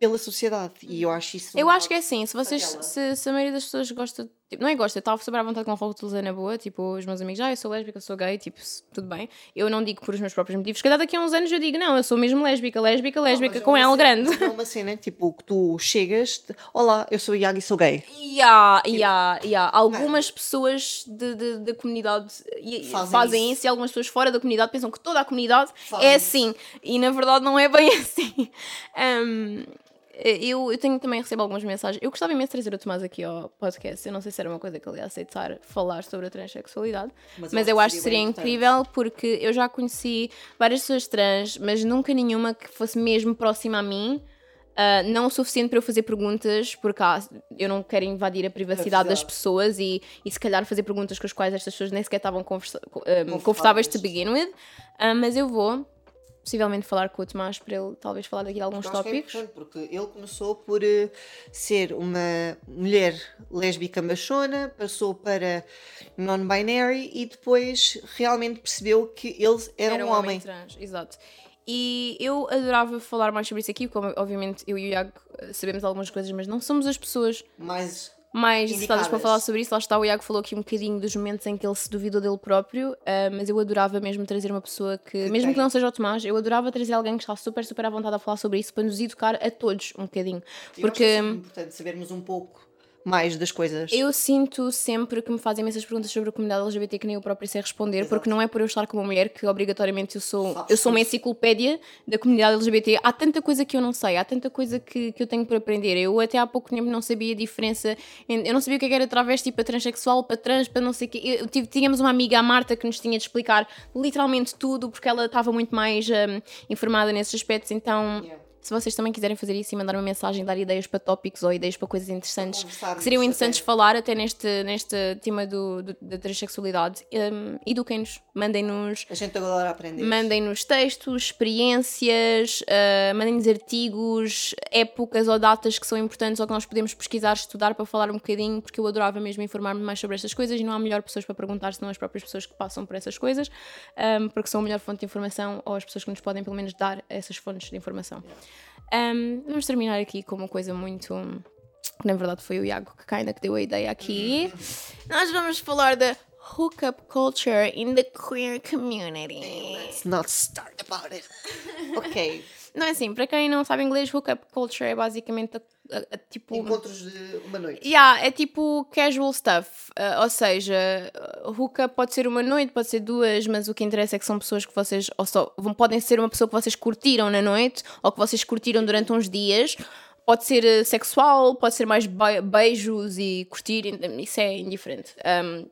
pela sociedade. E eu acho isso. Eu acho que é assim, se vocês, se, se a maioria das pessoas gosta, tipo, não é gosta, estava super à vontade com rótulos é na boa, tipo, os meus amigos, ah, eu sou lésbica, eu sou gay, tipo, tudo bem. Eu não digo por os meus próprios motivos, se calhar daqui a uns anos eu digo, não, eu sou mesmo lésbica, lésbica, lésbica, Mas é com uma L grande. É uma cena tipo que tu chegas, olá, eu sou Iago e sou gay. Ya, ya, ya. Algumas pessoas de, de- da comunidade Fazem fazem, isso. e algumas pessoas fora da comunidade pensam que toda a comunidade Fazem é isso. assim e na verdade não é bem *laughs* assim. Um, eu, eu tenho também recebo algumas mensagens. Eu gostava imenso de trazer o Tomás aqui ao podcast. Eu não sei se era uma coisa que ele ia aceitar falar sobre a transexualidade, Mas mas, eu acho que seria incrível porque eu já conheci várias pessoas trans, mas nunca nenhuma que fosse mesmo próxima a mim. Uh, não o suficiente para eu fazer perguntas, porque ah, eu não quero invadir a privacidade das pessoas e, e se calhar fazer perguntas com as quais estas pessoas nem sequer estavam conversa- um, confortáveis to begin with. Uh, mas eu vou possivelmente falar com o Tomás para ele talvez falar daqui de alguns que é tópicos. importante, porque ele começou por eh, ser uma mulher lésbica machona, passou para non-binary e depois realmente percebeu que ele era, um homem. trans, exato. e eu adorava falar mais sobre isso aqui, como obviamente eu e o Iago eh, sabemos algumas coisas, mas não somos as pessoas Mais mais citadas para falar sobre isso. Lá está, o Iago falou aqui um bocadinho dos momentos em que ele se duvidou dele próprio, ah, mas eu adorava mesmo trazer uma pessoa que, mesmo tem. que não seja o Tomás, eu adorava trazer alguém que está super, super à vontade a falar sobre isso para nos educar a todos um bocadinho. Eu que Porque é importante sabermos um pouco mais das coisas. eu sinto sempre que me fazem imensas perguntas sobre a comunidade LGBT que nem eu própria sei responder, porque não é por eu estar com uma mulher que obrigatoriamente eu sou, eu sou uma enciclopédia da comunidade LGBT. Há tanta coisa que eu não sei, há tanta coisa que, que eu tenho para aprender. Eu até há pouco tempo não sabia a diferença, en- eu não sabia o que é que era travesti para transexual, para trans, para não sei o quê. Eu tive, tínhamos uma amiga, a Marta, que nos tinha de explicar literalmente tudo, porque ela estava muito mais hum, informada nesses aspectos, então. Yeah. Se vocês também quiserem fazer isso e mandar uma mensagem, dar ideias para tópicos ou ideias para coisas interessantes que seriam até. interessantes falar até neste, neste tema do, do- da transexualidade, um, eduquem-nos, mandem-nos. A gente agora aprender. Mandem-nos textos, experiências, uh, mandem-nos artigos, épocas ou datas que são importantes ou que nós podemos pesquisar, estudar para falar um bocadinho, porque eu adorava mesmo informar-me mais sobre estas coisas e não há melhor pessoas para perguntar senão as próprias pessoas que passam por essas coisas, um, porque são a melhor fonte de informação ou as pessoas que nos podem pelo menos dar essas fontes de informação. Um, vamos terminar aqui com uma coisa muito. que Na verdade foi o Iago que ainda que deu a ideia aqui. Nós vamos falar da hookup culture in the queer community. Let's not start about it. *laughs* ok. Não é assim, para quem não sabe inglês, hookup culture é basicamente a- a- a, tipo. Encontros de uma noite. Yeah, é tipo casual stuff. Uh, ou seja, uh, hookup pode ser uma noite, pode ser duas, mas o que interessa é que são pessoas que vocês. Ou só, vão, podem ser uma pessoa que vocês curtiram na noite ou que vocês curtiram durante uns dias. Pode ser uh, sexual, pode ser mais be- beijos e curtir, isso é indiferente. Um,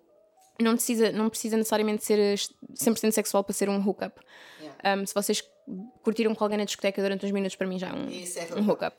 não precisa, não precisa necessariamente ser uh, 100% sexual para ser um hookup. Um, se vocês curtiram com alguém na discoteca durante uns minutos, para mim já é um, Isso é um hookup.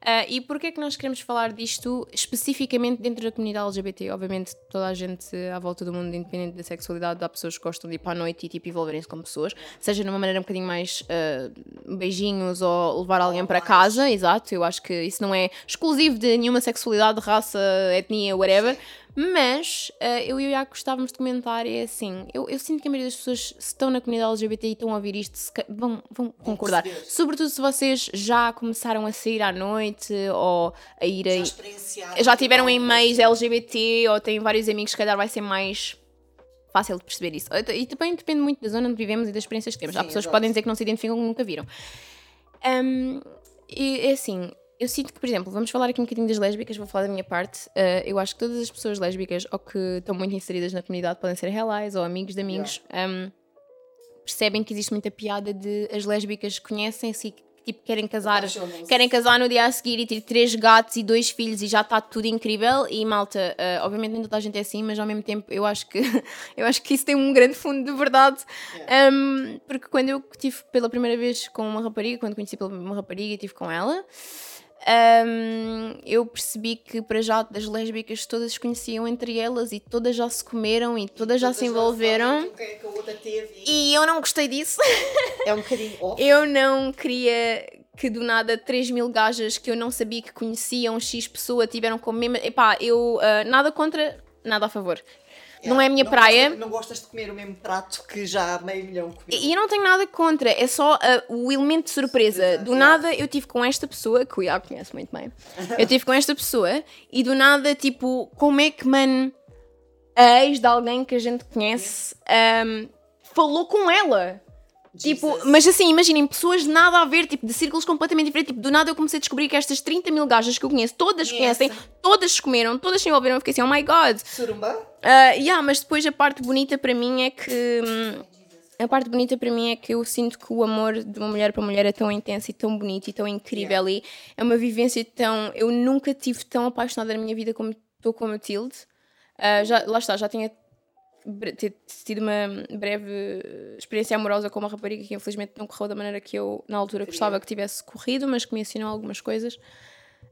Ah, e porquê é que nós queremos falar disto especificamente dentro da comunidade LGBT? Obviamente, toda a gente à volta do mundo, independente da sexualidade, há pessoas que gostam de ir para a noite e tipo, envolverem-se com pessoas, seja numa maneira um bocadinho mais ah, beijinhos ou levar alguém para casa, exato. Eu acho que isso não é exclusivo de nenhuma sexualidade, raça, etnia, whatever. Mas ah, eu e o Iago gostávamos de comentar, é assim, eu, eu sinto que a maioria das pessoas, se estão na comunidade LGBT e estão a ouvir isto, se vão, vão concordar. perceber. Sobretudo se vocês já começaram a sair à noite ou a ir a. Já. Já tiveram em meios LGBT ou têm vários amigos, se calhar vai ser mais fácil de perceber isso. E também depende muito da zona onde vivemos e das experiências que temos. Há Sim, pessoas que podem dizer que não se identificam que nunca viram. Um, e é assim, eu sinto que, por exemplo, vamos falar aqui um bocadinho das lésbicas, vou falar da minha parte. Uh, eu acho que todas as pessoas lésbicas ou que estão muito inseridas na comunidade podem ser allies ou amigos de amigos. um, percebem que existe muita piada de as lésbicas conhecem-se e que tipo, querem casar, querem casar no dia a seguir e ter três gatos e dois filhos e já está tudo incrível. E malta, uh, obviamente nem toda a gente é assim, mas ao mesmo tempo eu acho que *laughs* eu acho que isso tem um grande fundo de verdade. Um, porque quando eu tive pela primeira vez com uma rapariga, quando conheci pela uma rapariga e estive com ela. Um, eu percebi que para já das lésbicas todas se conheciam entre elas e todas já se comeram e todas já se envolveram que é que a outra teve? e eu não gostei disso. É um bocadinho *laughs* off. Eu não queria que do nada 3 mil gajas que eu não sabia que conheciam X pessoa tiveram como mesma. Epá, eu ah, nada contra, nada a favor. Não é a minha praia. Gostas, não gostas de comer o mesmo prato que já meio milhão comeu. E eu não tenho nada contra, é só ah, o elemento de surpresa. Do nada eu tive com esta pessoa, que o Iago conhece muito bem, *laughs* eu tive com esta pessoa e do nada, tipo, como é que, mano, a ex de alguém que a gente conhece ahm, falou com ela? Tipo, Jesus. mas assim, imaginem, pessoas de nada a ver, tipo, de círculos completamente diferentes. Tipo, do nada eu comecei a descobrir que estas 30 mil gajas que eu conheço, todas Conhecem. todas comeram, todas se envolveram. Eu fiquei assim, oh my god. Surumba? Uh, yeah, mas depois a parte bonita para mim é que. a parte bonita para mim é que eu sinto que o amor de uma mulher para mulher é tão intenso e tão bonito e tão incrível e é uma vivência tão. Eu nunca tive tão apaixonada na minha vida como estou com a Matilde. Uh, já, lá está, já tinha ter tido uma breve experiência amorosa com uma rapariga que infelizmente não correu da maneira que eu na altura gostava que tivesse corrido, mas que me ensinou algumas coisas,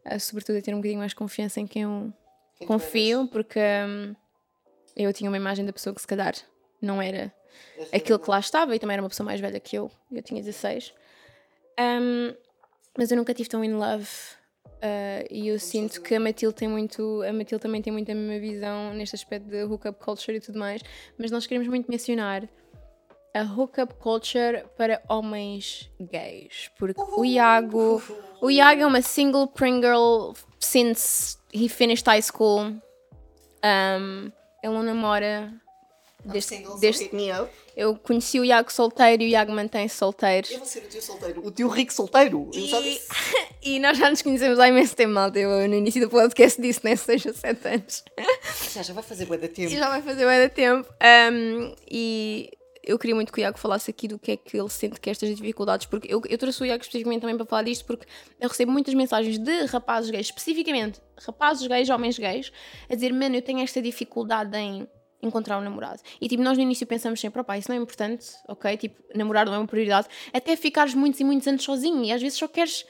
uh, sobretudo a ter um bocadinho mais confiança em quem eu confio, porque hum, eu tinha uma imagem da pessoa que se calhar não era aquilo que lá estava e também era uma pessoa mais velha que eu, eu tinha 16. Um, mas eu nunca tive tão in love. uh, e eu sinto que a Matilde tem muito, a Matilde também tem muito a mesma visão neste aspecto de hookup culture e tudo mais. Mas nós queremos muito mencionar a hookup culture para homens gays. Porque o Iago. O Iago é uma single Pringle since he finished high school. Um, ele não namora. Desde, desde, eu conheci o Iago solteiro e o Iago mantém-se solteiro. Eu vou ser o tio solteiro. O tio rico solteiro. Eu já E, *laughs* e nós já nos conhecemos há imenso tempo, malta. Eu no início do podcast disse, né? 6 ou 7 anos. Já, já vai fazer bué da *laughs* tempo. E já vai fazer bué de tempo. Um, e eu queria muito que o Iago falasse aqui do que é que ele sente que é estas dificuldades, porque eu, eu trouxe o Iago especificamente também para falar disto, porque eu recebo muitas mensagens de rapazes gays, especificamente rapazes gays, homens gays, a dizer, mano, eu tenho esta dificuldade em encontrar um namorado. E tipo, nós no início pensamos sempre, opá, isso não é importante, ok? Tipo, namorar não é uma prioridade, até ficares muitos e muitos anos sozinho e às vezes só queres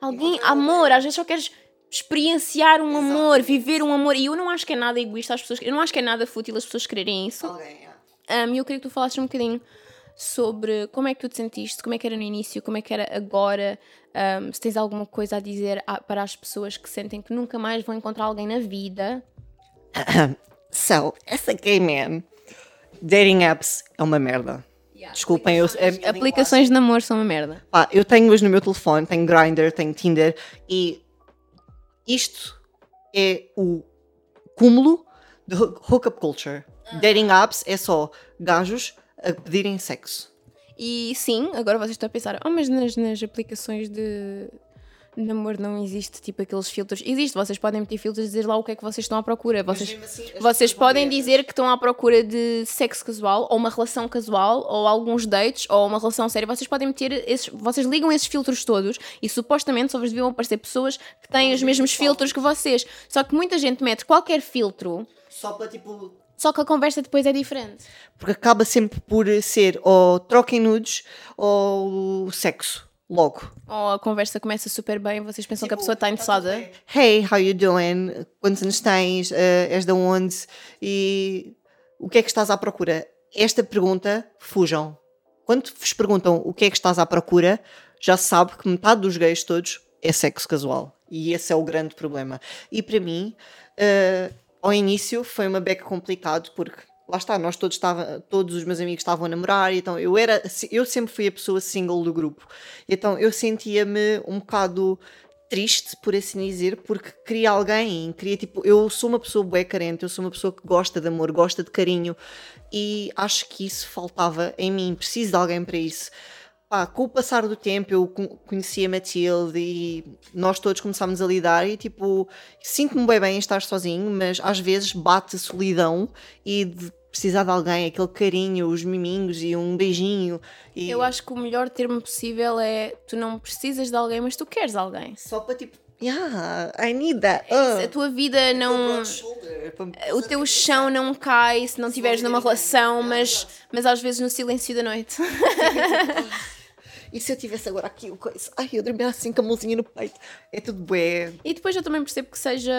alguém, amor, às vezes só queres experienciar um amor, viver um amor. E eu não acho que é nada egoísta as pessoas, eu não acho que é nada fútil as pessoas quererem isso. É. Um, eu queria que tu falasses um bocadinho sobre como é que tu te sentiste, como é que era no início, como é que era agora, um, se tens alguma coisa a dizer a- para as pessoas que sentem que nunca mais vão encontrar alguém na vida. *coughs* So, essa gay man, dating apps é uma merda. Desculpem, eu, minha Aplicações de namoro são uma merda. Eu tenho hoje no meu telefone, tenho Grindr, tenho Tinder e isto é o cúmulo de hoo- hookup culture. Dating apps é só gajos a pedirem sexo. E sim, agora vocês estão a pensar, oh, mas nas, nas aplicações de namoro não existe tipo aqueles filtros. Existe, vocês podem meter filtros e dizer lá o que é que vocês estão à procura. Vocês, assim, as vocês podem dizer que estão à procura de sexo casual, ou uma relação casual, ou alguns dates, ou uma relação séria. Vocês podem meter esses. Vocês ligam esses filtros todos e supostamente só vos deviam aparecer pessoas que têm os mesmos filtros que vocês. Só que muita gente mete qualquer filtro, Só para tipo. Só que a conversa depois é diferente. Porque acaba sempre por ser ou troca em nudes ou sexo. Logo. Ou a conversa começa super bem, vocês pensam que a Tipo, pessoa está interessada. Hey, how you doing? Quantos anos tens? Uh, és de onde? E o que é que estás à procura? Esta pergunta, fujam. Quando vos perguntam o que é que estás à procura, já se sabe que metade dos gays todos é sexo casual. E esse é o grande problema. E para mim, uh, ao início foi uma beca complicado porque lá está, nós todos estava, todos os meus amigos estavam a namorar, então eu era, eu sempre fui a pessoa single do grupo. Então eu sentia-me um bocado triste, por assim dizer, porque queria alguém, queria tipo, eu sou uma pessoa bué carente, eu sou uma pessoa que gosta de amor, gosta de carinho e acho que isso faltava em mim, preciso de alguém para isso. Pá, com o passar do tempo eu con- conheci a Matilde e nós todos começámos a lidar e tipo, sinto-me bem bem em estar sozinho, mas às vezes bate a solidão e de precisar de alguém, aquele carinho, os miminhos e um beijinho. E Eu acho que o melhor termo possível é tu não precisas de alguém, mas tu queres alguém. só para tipo, yeah, I need that. Uh. A tua vida não. O teu chão não cai se não estiveres numa relação, mas, mas às vezes no silêncio da noite. *laughs* *laughs* E se eu tivesse agora aqui o coisa? Ai, eu dormia assim com a mãozinha no peito. É tudo bué. E depois eu também percebo que seja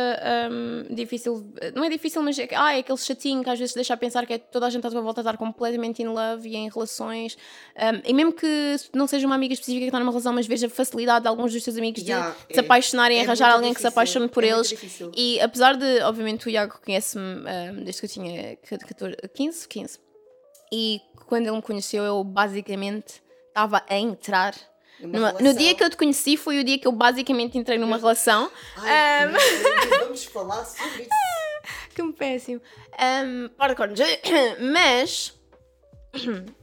hum, difícil, não é difícil, mas é, ah, é aquele chatinho que às vezes deixa a pensar que é toda a gente à tua volta a estar completamente in love e em relações. Hum, e mesmo que não seja uma amiga específica que está numa relação, mas veja a facilidade de alguns dos teus amigos de Yeah, se é. apaixonarem e É arranjar alguém que se difícil, apaixone por é eles. difícil. E apesar de, obviamente, o Iago conhece-me hum, desde que eu tinha 14, 15, 15. E quando ele me conheceu, eu basicamente estava a entrar. Numa no dia que eu te conheci foi o dia que eu basicamente entrei numa relação. Ai, Um, *laughs* vamos falar sobre isso. que me péssimo. Um, para. *coughs* Mas. *coughs*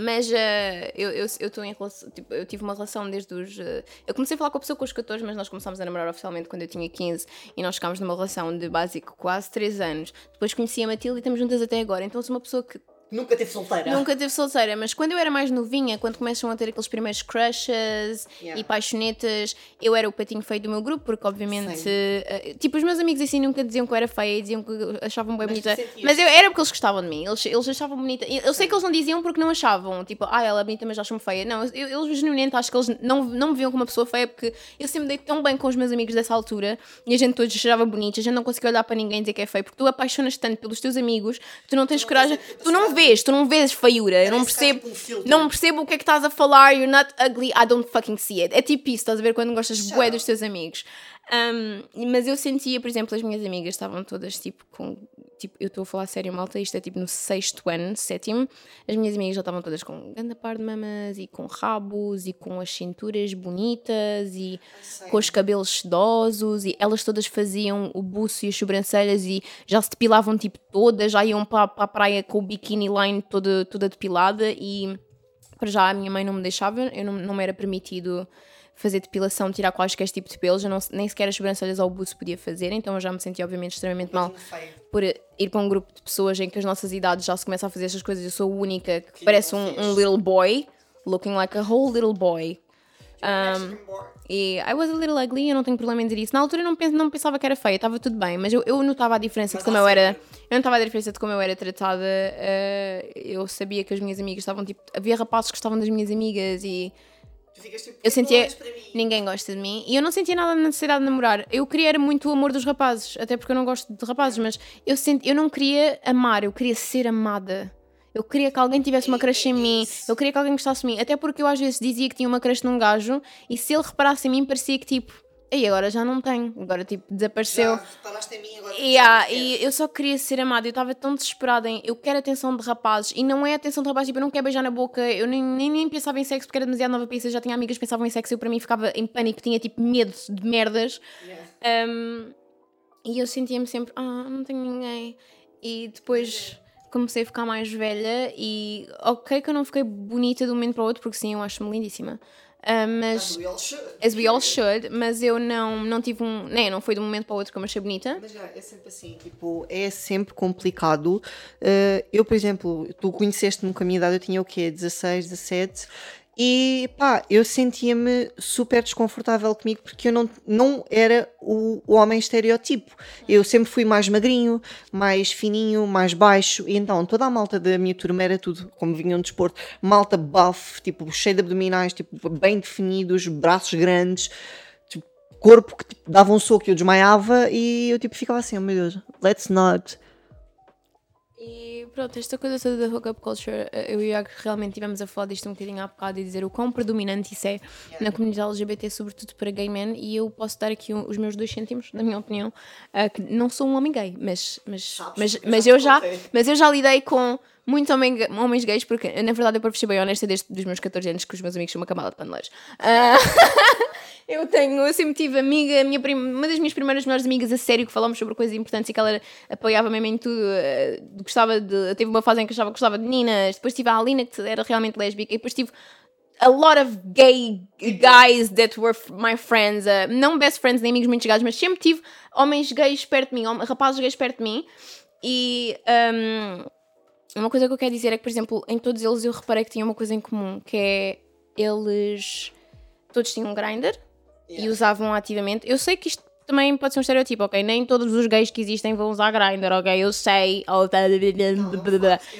Mas eh, eu eu eu estou em relação. Tipo, eu tive uma relação desde os. eh, eu comecei a falar com a pessoa com os 14, mas nós começámos a namorar oficialmente quando eu tinha 15 e nós ficámos numa relação de básico quase 3 anos. Depois conheci a Matilde e estamos juntas até agora. Então sou uma pessoa que Nunca teve solteira. Nunca teve solteira, mas quando eu era mais novinha, quando começam a ter aqueles primeiros crushes Yeah. e paixonetas, eu era o patinho feio do meu grupo, porque obviamente, eh, tipo, os meus amigos assim nunca diziam que eu era feia, diziam que achavam bem Mas tu bonita, mas eu era porque eles gostavam de mim, eles, eles achavam bonita. Eu eu sei que eles não diziam porque não achavam, tipo, ah, ela é bonita, mas acham-me feia. Não, eu, eu genuinamente acho que eles não, não me viam como uma pessoa feia, porque eu sempre dei tão bem com os meus amigos dessa altura e a gente todos achava bonitos, a gente não conseguia olhar para ninguém e dizer que é feio, porque tu apaixonas tanto pelos teus amigos, tu não tens coragem, tu não vês, tu não vês feiura, eu não percebo, não percebo o que é que estás a falar, you're not ugly, I don't fucking see it. É tipo isso, estás a ver quando gostas bué dos teus amigos. Um, mas eu sentia, por exemplo, as minhas amigas estavam todas tipo com tipo, eu estou a falar sério, malta, isto é tipo no sexto ano, sétimo, as minhas amigas já estavam todas com grande par de mamas e com rabos e com as cinturas bonitas e com os cabelos sedosos e elas todas faziam o buço e as sobrancelhas e já se depilavam tipo todas, já iam para, para a praia com o bikini line toda, toda depilada e para já a minha mãe não me deixava, eu não, não me era permitido fazer depilação, tirar quaisquer tipo de pelos, eu não, nem sequer as sobrancelhas ao buço podia fazer, então eu já me sentia obviamente extremamente mal por ir para um grupo de pessoas em que as nossas idades já se começam a fazer estas coisas, eu sou a única que, que parece um, um, little boy, looking like a whole little boy. Um, e I was a little ugly, eu não tenho problema em dizer isso. Na altura eu não, pens, não pensava que era feia, estava tudo bem, mas eu, eu notava a diferença mas de como eu era. Eu notava a diferença de como eu era tratada. Uh, eu sabia que as minhas amigas estavam tipo. Havia rapazes que gostavam das minhas amigas e tipo, eu sentia. Ninguém gosta de mim. E eu não sentia nada na necessidade de namorar. Eu queria era muito o amor dos rapazes. Até porque eu não gosto de rapazes, mas eu, sent, eu não queria amar, eu queria ser amada. Eu queria que alguém tivesse uma crush em mim. Eu queria que alguém gostasse de mim. Até porque eu às vezes dizia que tinha uma crush num gajo e se ele reparasse em mim parecia que tipo e agora já não tenho, agora tipo desapareceu. Já reparaste em mim, agora yeah, E eu só queria ser amada, eu estava tão desesperada em eu quero atenção de rapazes e não é atenção de rapazes, tipo, eu não quero beijar na boca, eu nem, nem, nem pensava em sexo porque era demasiado nova para isso, eu já tinha amigas que pensavam em sexo, eu para mim ficava em pânico, tinha tipo medo de merdas. Yeah. Um, e eu sentia-me sempre, ah, não tenho ninguém. E depois comecei a ficar mais velha e ok que eu não fiquei bonita de um momento para o outro, porque sim, eu acho-me lindíssima. Uh, mas as we all should. As we all should, mas eu não, não tive um. Nem, não foi de um momento para o outro que eu me achei bonita. Mas já, é sempre assim, tipo, é sempre complicado. Uh, eu, por exemplo, tu conheceste-me com a minha idade, eu tinha o quê? 16, 17, e pá, eu sentia-me super desconfortável comigo porque eu não, não era o, o, homem estereotipo. Eu sempre fui mais magrinho, mais fininho, mais baixo. E então toda a malta da minha turma era tudo, como vinham de desporto, malta buff, tipo, cheio de abdominais, tipo, bem definidos, braços grandes, tipo, corpo que tipo, dava um soco e eu desmaiava. E eu tipo ficava assim, oh meu Deus, let's not e pronto, esta coisa toda da hookup culture, eh, eu e o Iago realmente tivemos a falar disto um bocadinho há bocado e dizer o quão predominante isso é yeah. na comunidade LGBT, sobretudo para gay men, e eu posso dar aqui os meus dois cêntimos, na minha opinião, uh, que não sou um homem gay, mas, mas, Sabes, mas, mas, eu já, mas eu já lidei com muitos homem, homens gays, porque na verdade eu para ser bem honesta desde os meus 14 anos que os meus amigos são uma camada de paneleiros. *laughs* Uh, Eu tenho, eu sempre tive amiga, minha prima, uma das minhas primeiras melhores amigas a sério que falámos sobre coisas importantes e que ela apoiava mesmo em tudo. Uh, gostava de. Teve uma fase em que achava que gostava de meninas, depois tive a Alina que era realmente lésbica, e depois tive a lot of gay guys that were my friends, uh, não best friends nem amigos muito chegados, mas sempre tive homens gays perto de mim, rapazes gays perto de mim. E um, uma coisa que eu quero dizer é que, por exemplo, em todos eles eu reparei que tinha uma coisa em comum, que é eles todos tinham um grinder yeah. e usavam ativamente. Eu sei que isto também pode ser um estereotipo, ok? Nem todos os gays que existem vão usar grinder, ok? Eu sei.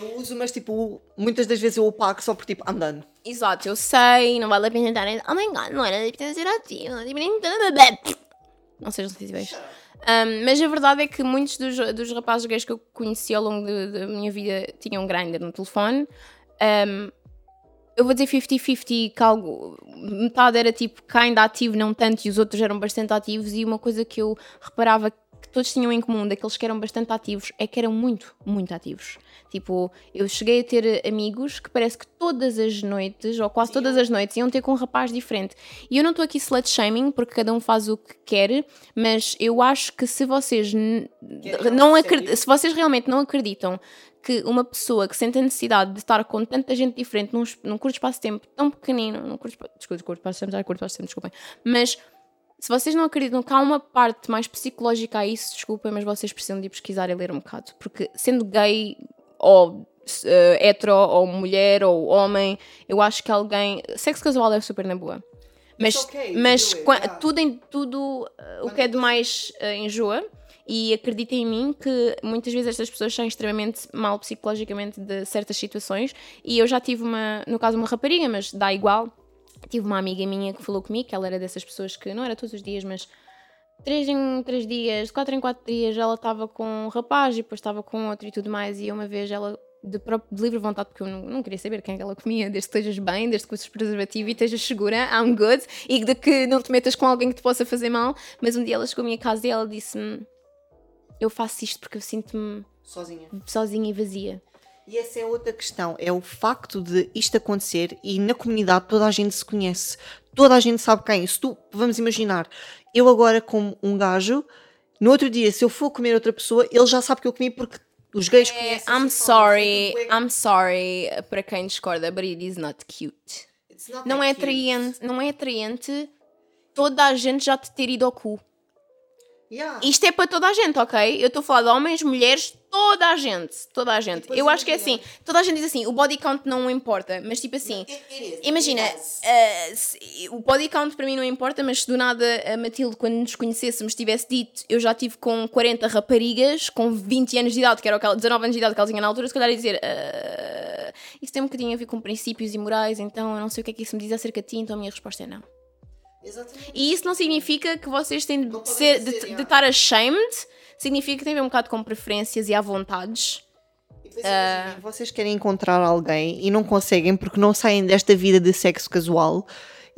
Não, eu uso, mas tipo, muitas das vezes eu o pago só por tipo andando. Exato, eu sei, não vale a pena estar. Oh my god, não era estereotipo. Não sejam sensíveis. Um, mas a verdade é que muitos dos, dos rapazes gays que eu conheci ao longo da minha vida tinham grinder no telefone. Um, eu vou dizer 50-50, que algo, metade era tipo ainda ativo, não tanto, e os outros eram bastante ativos, e uma coisa que eu reparava que todos tinham em comum, daqueles que eram bastante ativos, é que eram muito, muito ativos. Tipo, eu cheguei a ter amigos que parece que todas as noites, ou quase todas as noites, iam ter com um rapaz diferente. E eu não estou aqui slut shaming, porque cada um faz o que quer, mas eu acho que se vocês não se vocês realmente não acreditam que uma pessoa que sente a necessidade de estar com tanta gente diferente num, num curto espaço de tempo tão pequenino, num curto, desculpa, curto espaço de tempo, já é curto espaço de tempo, desculpem, mas se vocês não acreditam que há uma parte mais psicológica a isso, desculpem, mas vocês precisam de pesquisar e ler um bocado, porque sendo gay ou uh, hetero, ou mulher, ou homem, eu acho que alguém. Sexo casual é super na boa. Mas, okay, mas tudo, em, tudo uh, o que é de mais uh, enjoa e acreditem em mim que muitas vezes estas pessoas são extremamente mal psicologicamente de certas situações. E eu já tive uma, no caso, uma rapariga, mas dá igual. Tive uma amiga minha que falou comigo que ela era dessas pessoas que não era todos os dias, mas três em três dias, quatro em quatro dias, ela estava com um rapaz e depois estava com outro e tudo mais. E uma vez ela de, próprio, de livre vontade, porque eu não, não, queria saber quem é ela comia, desde que estejas bem, desde que uses preservativo e estejas segura, I'm good, e de que não te metas com alguém que te possa fazer mal. Mas um dia ela chegou à minha casa e ela disse-me: eu faço isto porque eu sinto-me Sozinha. sozinha e vazia. E essa é outra questão, é o facto de isto acontecer e na comunidade toda a gente se conhece, toda a gente sabe quem. Se tu, vamos imaginar, eu agora como um gajo, no outro dia, se eu for comer outra pessoa, ele já sabe que eu comi porque os gays conhecem. É, I'm sorry, I'm sorry para quem discorda, but it is not cute. Não é atraente, não é atraente toda a gente já te ter ido ao cu. Yeah. Isto é para toda a gente, ok? Eu estou a falar de homens, mulheres, toda a gente. Toda a gente. depois Eu acho que é assim. Toda a gente diz assim, o body count não importa. Mas tipo assim, It- it is, imagina, se- o body count para mim não importa, mas se do nada a Matilde, quando nos conhecêssemos, tivesse dito eu já tive com 40 raparigas, com 20 anos de idade, que era o que ela, 19 anos de idade que ela tinha na altura, se calhar ia dizer. "Ah, isso tem um bocadinho a ver com princípios e morais, então eu não sei o que é que isso me diz acerca de ti, então a minha resposta é não. Exatamente. E isso não significa que vocês têm de, ser, de, yeah. de estar ashamed, significa que tem a ver um bocado com preferências e à vontades. E depois imaginem, vocês querem encontrar alguém e não conseguem porque não saem desta vida de sexo casual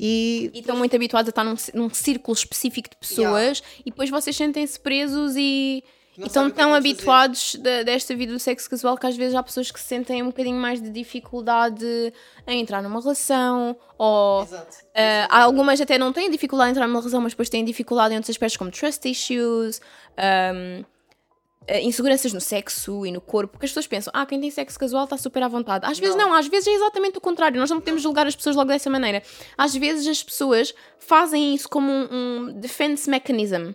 e E estão muito habituados a estar num, num círculo específico de pessoas e depois vocês sentem-se presos e, Não estão é tão habituados de- desta vida do sexo casual que às vezes há pessoas que se sentem um bocadinho mais de dificuldade em entrar numa relação ou Exato. Uh, algumas até não têm dificuldade em entrar numa relação, mas depois têm dificuldade em outros aspectos como trust issues, um, uh, inseguranças no sexo e no corpo, porque as pessoas pensam, ah, quem tem sexo casual está super à vontade. Às vezes Não. não, às vezes é exatamente o contrário. Nós não podemos julgar as pessoas logo dessa maneira. Às vezes as pessoas fazem isso como um, um defense mechanism.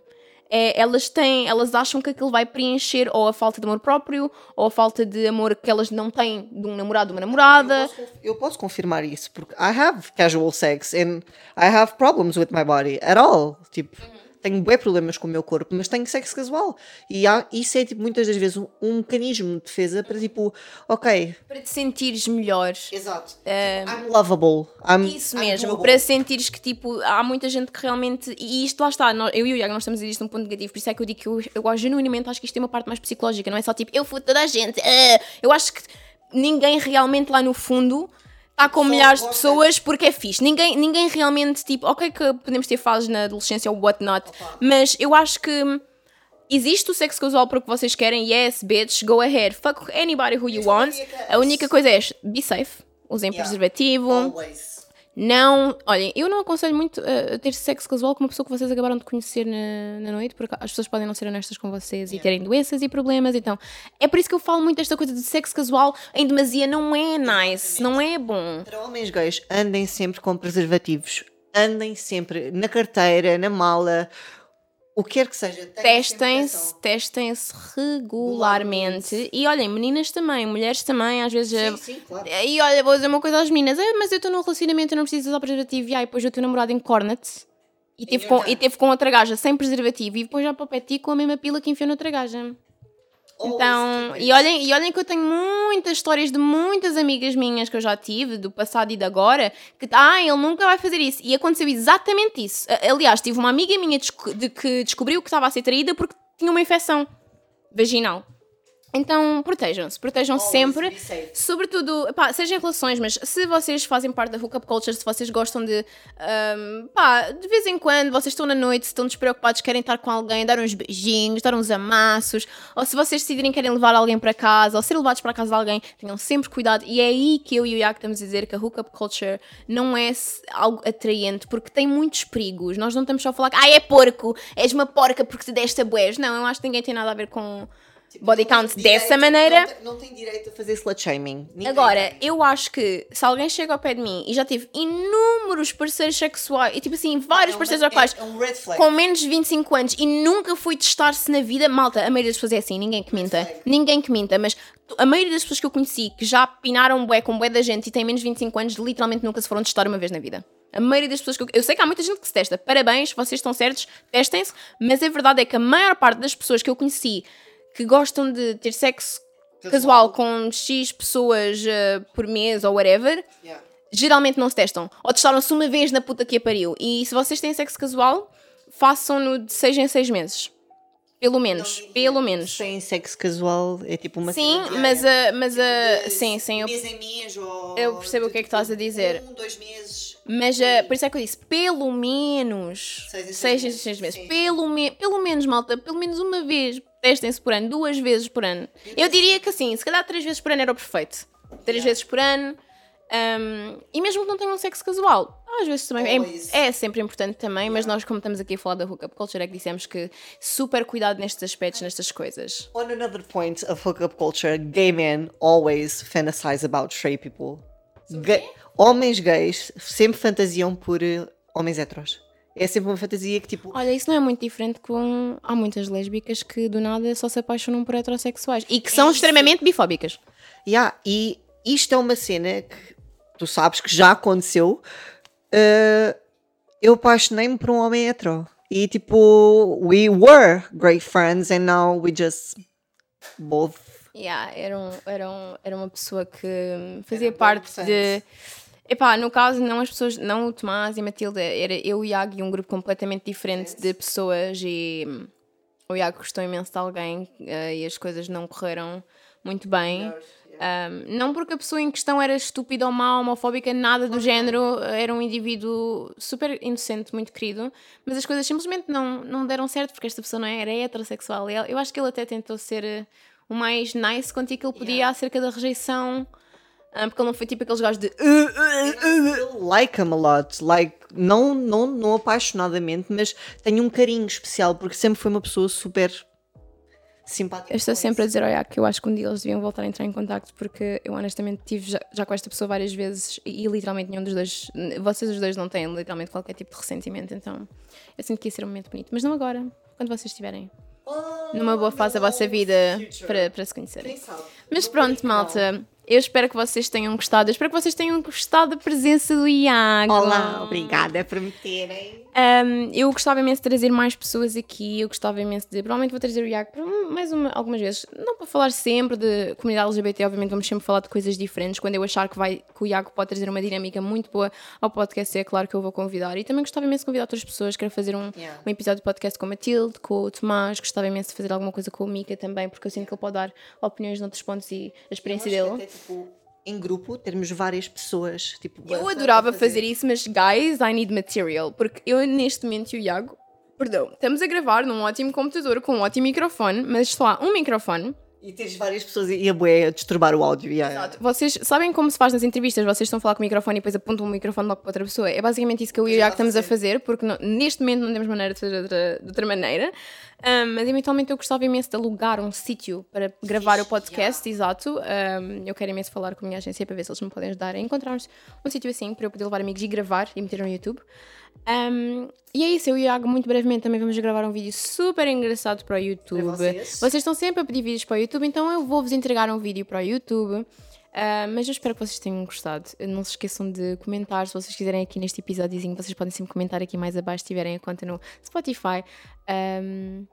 É, elas têm, elas acham que aquilo vai preencher ou a falta de amor próprio ou a falta de amor que elas não têm de um namorado uma namorada. Eu posso, eu posso confirmar isso porque I have casual sex and I have problems with my body at all. Tipo, tenho bem problemas com o meu corpo, mas tenho sexo casual. E há, isso é tipo, muitas das vezes um, um mecanismo de defesa para tipo, ok, Para te sentires melhor. exato. I'm lovable. I'm, Isso I'm mesmo, doable. para sentires que tipo, há muita gente que realmente. E isto lá está, nós- eu e o Iago nós estamos a dizer isto num ponto negativo, por isso é que eu digo que eu, eu genuinamente acho que isto tem uma parte mais psicológica, não é só tipo, eu fui toda a gente. ah. Eu acho que ninguém realmente lá no fundo está com milhares de pessoas porque é fixe. Ninguém, ninguém realmente, tipo, ok, que podemos ter fases na adolescência ou whatnot, mas eu acho que. Existe o sexo casual para o que vocês querem, yes, bitch, go ahead, fuck anybody who you want. A única coisa é be safe, usem Yeah. preservativo. Always. Não, olhem, eu não aconselho muito a ter sexo casual com uma pessoa que vocês acabaram de conhecer na, na noite, porque as pessoas podem não ser honestas com vocês e terem doenças e problemas, então é por isso que eu falo muito desta coisa de sexo casual em demasia não é nice, não é bom. Para homens gays, andem sempre com preservativos. Andem sempre na carteira, na mala, o que quer que seja. Testem-se, testem-se regularmente. E olhem, meninas também, mulheres também, às vezes. Sim, eh, sim, claro. E olha, vou dizer uma coisa às meninas: é, mas eu estou num relacionamento, eu não preciso usar preservativo. E aí, depois o teu namorado encorna-te e teve, com, e teve com outra gaja sem preservativo. E depois já para o pé com a mesma pila que enfiou noutra gaja. Então, e olhem, e olhem que eu tenho muitas histórias de muitas amigas minhas que eu já tive, do passado e de agora, que, ah, ele nunca vai fazer isso. E aconteceu exatamente isso. Aliás, tive uma amiga minha de que descobriu que estava a ser traída porque tinha uma infecção vaginal. Então, protejam-se, protejam-se Always sempre. Sobretudo, pá, seja em relações, mas se vocês fazem parte da hookup culture, se vocês gostam de, ahm, pá, de vez em quando vocês estão na noite, estão despreocupados, querem estar com alguém, dar uns beijinhos, dar uns amassos, ou se vocês decidirem querem levar alguém para casa, ou ser levados para casa de alguém, tenham sempre cuidado. E é aí que eu e o Iago estamos a dizer que a hookup culture não é se- algo atraente, porque tem muitos perigos. Nós não estamos só a falar que, ah, é porco, és uma porca porque te deste a bués. Não, eu acho que ninguém tem nada a ver com Tipo, Não count dessa direito- maneira. Não tem, não tem direito a fazer slut shaming. Ninguém Agora, tem. eu acho que se alguém chega ao pé de mim e já tive inúmeros parceiros sexuais, e tipo assim, vários É parceiros sexuais é um red flag. com menos de 25 anos e nunca fui testar-se na vida, malta, a maioria das pessoas é assim, ninguém que minta. Ninguém que minta, mas a maioria das pessoas que eu conheci que já pinaram bué com bué da gente e têm menos de 25 anos, literalmente nunca se foram testar uma vez na vida. A maioria das pessoas que eu... eu sei que há muita gente que se testa. Parabéns, vocês estão certos, testem-se, mas a verdade é que a maior parte das pessoas que eu conheci que gostam de ter sexo casual, com X pessoas eh, por mês ou whatever, Yeah. geralmente não se testam. Ou testaram-se uma vez na puta que a pariu. E se vocês têm sexo casual, façam-no de 6 em 6 meses. Pelo menos. Pelo menos. Sem sexo casual é tipo uma Sim, mas a. Mas a De sim, sim. Eu, Mês em mês ou. eu percebo o que é que estás a dizer. Um, dois meses. mas a, por isso é que eu disse, pelo menos. Seis em seis 6 em meses, 6 meses. Pelo, me, pelo menos, malta, pelo menos uma vez. Testem-se por ano, duas vezes por ano. Eu diria que assim, se calhar três vezes por ano era o perfeito. Três vezes por ano. Um, e mesmo que não tenham um sexo casual, às vezes também é, é, sempre importante também, mas nós, como estamos aqui a falar da hookup culture, é que dissemos que super cuidado nestes aspectos, nestas coisas. On another point of hookup culture, gay men always fantasize about straight people. Gay, homens gays sempre fantasiam por uh, homens heteros. É sempre uma fantasia que tipo. Olha, isso não é muito diferente com. Há muitas lésbicas que do nada só se apaixonam por heterossexuais e que são isso. extremamente bifóbicas. Yeah, e isto é uma cena que tu sabes que já aconteceu. Uh, eu apaixonei-me por um homem hetero. E tipo, we were great friends and now we just both. Yeah, era, um, era, um, era uma pessoa que fazia era parte de. Epá, no caso, não as pessoas, não o Tomás e a Matilda, era eu, o Iago e um grupo completamente diferente de pessoas e hum, o Iago gostou imenso de alguém uh, e as coisas não correram muito bem. Um, não porque a pessoa em questão era estúpida ou má, homofóbica, nada do género, era um indivíduo super inocente, muito querido, mas as coisas simplesmente não, não deram certo porque esta pessoa não era heterossexual. Eu acho que ele até tentou ser eh, o mais nice contigo que ele podia yeah. acerca da rejeição. Um, porque ele não foi tipo aqueles gajos de. Uh, uh, uh. Like him a lot. Like, não, não, não apaixonadamente, mas tenho um carinho especial porque sempre foi uma pessoa super simpática. Eu estou sempre a dizer ao que eu acho que um dia eles deviam voltar a entrar em contato porque eu honestamente tive já, já, com esta pessoa várias vezes e, e, literalmente nenhum dos dois, vocês os dois não têm literalmente qualquer tipo de ressentimento, então eu sinto que ia ser um momento bonito, mas não agora, quando vocês estiverem oh, numa boa fase da vossa vida para, para se conhecerem. Mas pronto, malta. Eu espero que vocês tenham gostado. Eu espero que vocês tenham gostado da presença do Iago. Olá, obrigada por me terem. Um, eu gostava imenso de trazer mais pessoas aqui. Eu gostava imenso de. Provavelmente vou trazer o Iago mais uma, algumas vezes. Não para falar sempre de comunidade LGBT, obviamente vamos sempre falar de coisas diferentes. Quando eu achar que, vai, que o Iago pode trazer uma dinâmica muito boa ao podcast, é claro que eu vou convidar. E também gostava imenso de convidar outras pessoas. Quero fazer um, yeah. um episódio de podcast com a Matilde, com o Tomás. Gostava imenso de fazer alguma coisa com o Mika também, porque eu sinto que ele pode dar opiniões noutros pontos e a experiência dele tipo, em grupo, termos várias pessoas. Tipo, eu adorava fazer. fazer. isso, mas guys, I need material. Porque eu, neste momento, e o Iago, perdão, estamos a gravar num ótimo computador com um ótimo microfone, mas só há um microfone. E tens várias pessoas e a boé a disturbar o áudio. Yeah. Exato. Vocês sabem como se faz nas entrevistas? Vocês estão a falar com o microfone e depois apontam o microfone logo para outra pessoa. É basicamente isso que eu e o Iago estamos a fazer, porque não, neste momento não temos maneira de fazer de outra, de outra maneira. Um, mas eventualmente eu gostava imenso de alugar um sítio para gravar o podcast, yeah. exato. Um, eu quero imenso falar com a minha agência para ver se eles me podem ajudar a encontrar um sítio assim para eu poder levar amigos e gravar e meter no YouTube. Um, e é isso, eu e o Iago muito brevemente também vamos gravar um vídeo super engraçado para o YouTube. Para vocês. vocês estão sempre a pedir vídeos para o YouTube, então eu vou-vos entregar um vídeo para o YouTube. Uh, mas eu espero que vocês tenham gostado. Não se esqueçam de comentar. Se vocês quiserem aqui neste episódiozinho, vocês podem sempre comentar aqui mais abaixo se tiverem a conta no Spotify. Um,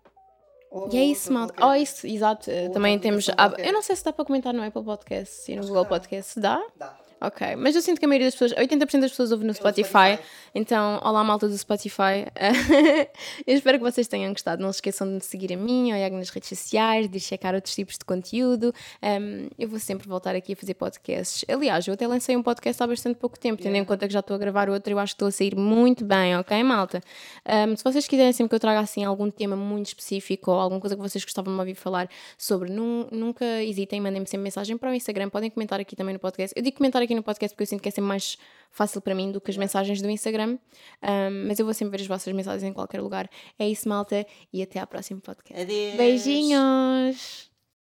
e é isso, malta. Oh, isso, exato. Ou Também temos. eu não sei se dá para comentar no Apple Podcast e no Google Podcast. Dá? Dá. Ok, mas eu sinto que a maioria das pessoas, 80% das pessoas ouvem no Spotify, Spotify. Então, olá malta do Spotify. *laughs* eu espero que vocês tenham gostado. Não se esqueçam de seguir a mim, ou nas redes sociais, de checar outros tipos de conteúdo. Um, eu vou sempre voltar aqui a fazer podcasts. Aliás, eu até lancei um podcast há bastante pouco tempo, tendo yeah. em conta que já estou a gravar outro, eu acho que estou a sair muito bem, ok, malta? Um, se vocês quiserem sempre que eu traga assim algum tema muito específico ou alguma coisa que vocês gostavam de me ouvir falar sobre, nunca hesitem, mandem-me sempre mensagem para o Instagram, podem comentar aqui também no podcast. Eu digo comentar aqui aqui no podcast porque eu sinto que é sempre mais fácil para mim do que as mensagens do Instagram. Um, mas eu vou sempre ver as vossas mensagens em qualquer lugar. É isso, malta, e até ao próximo podcast. Adeus. Beijinhos!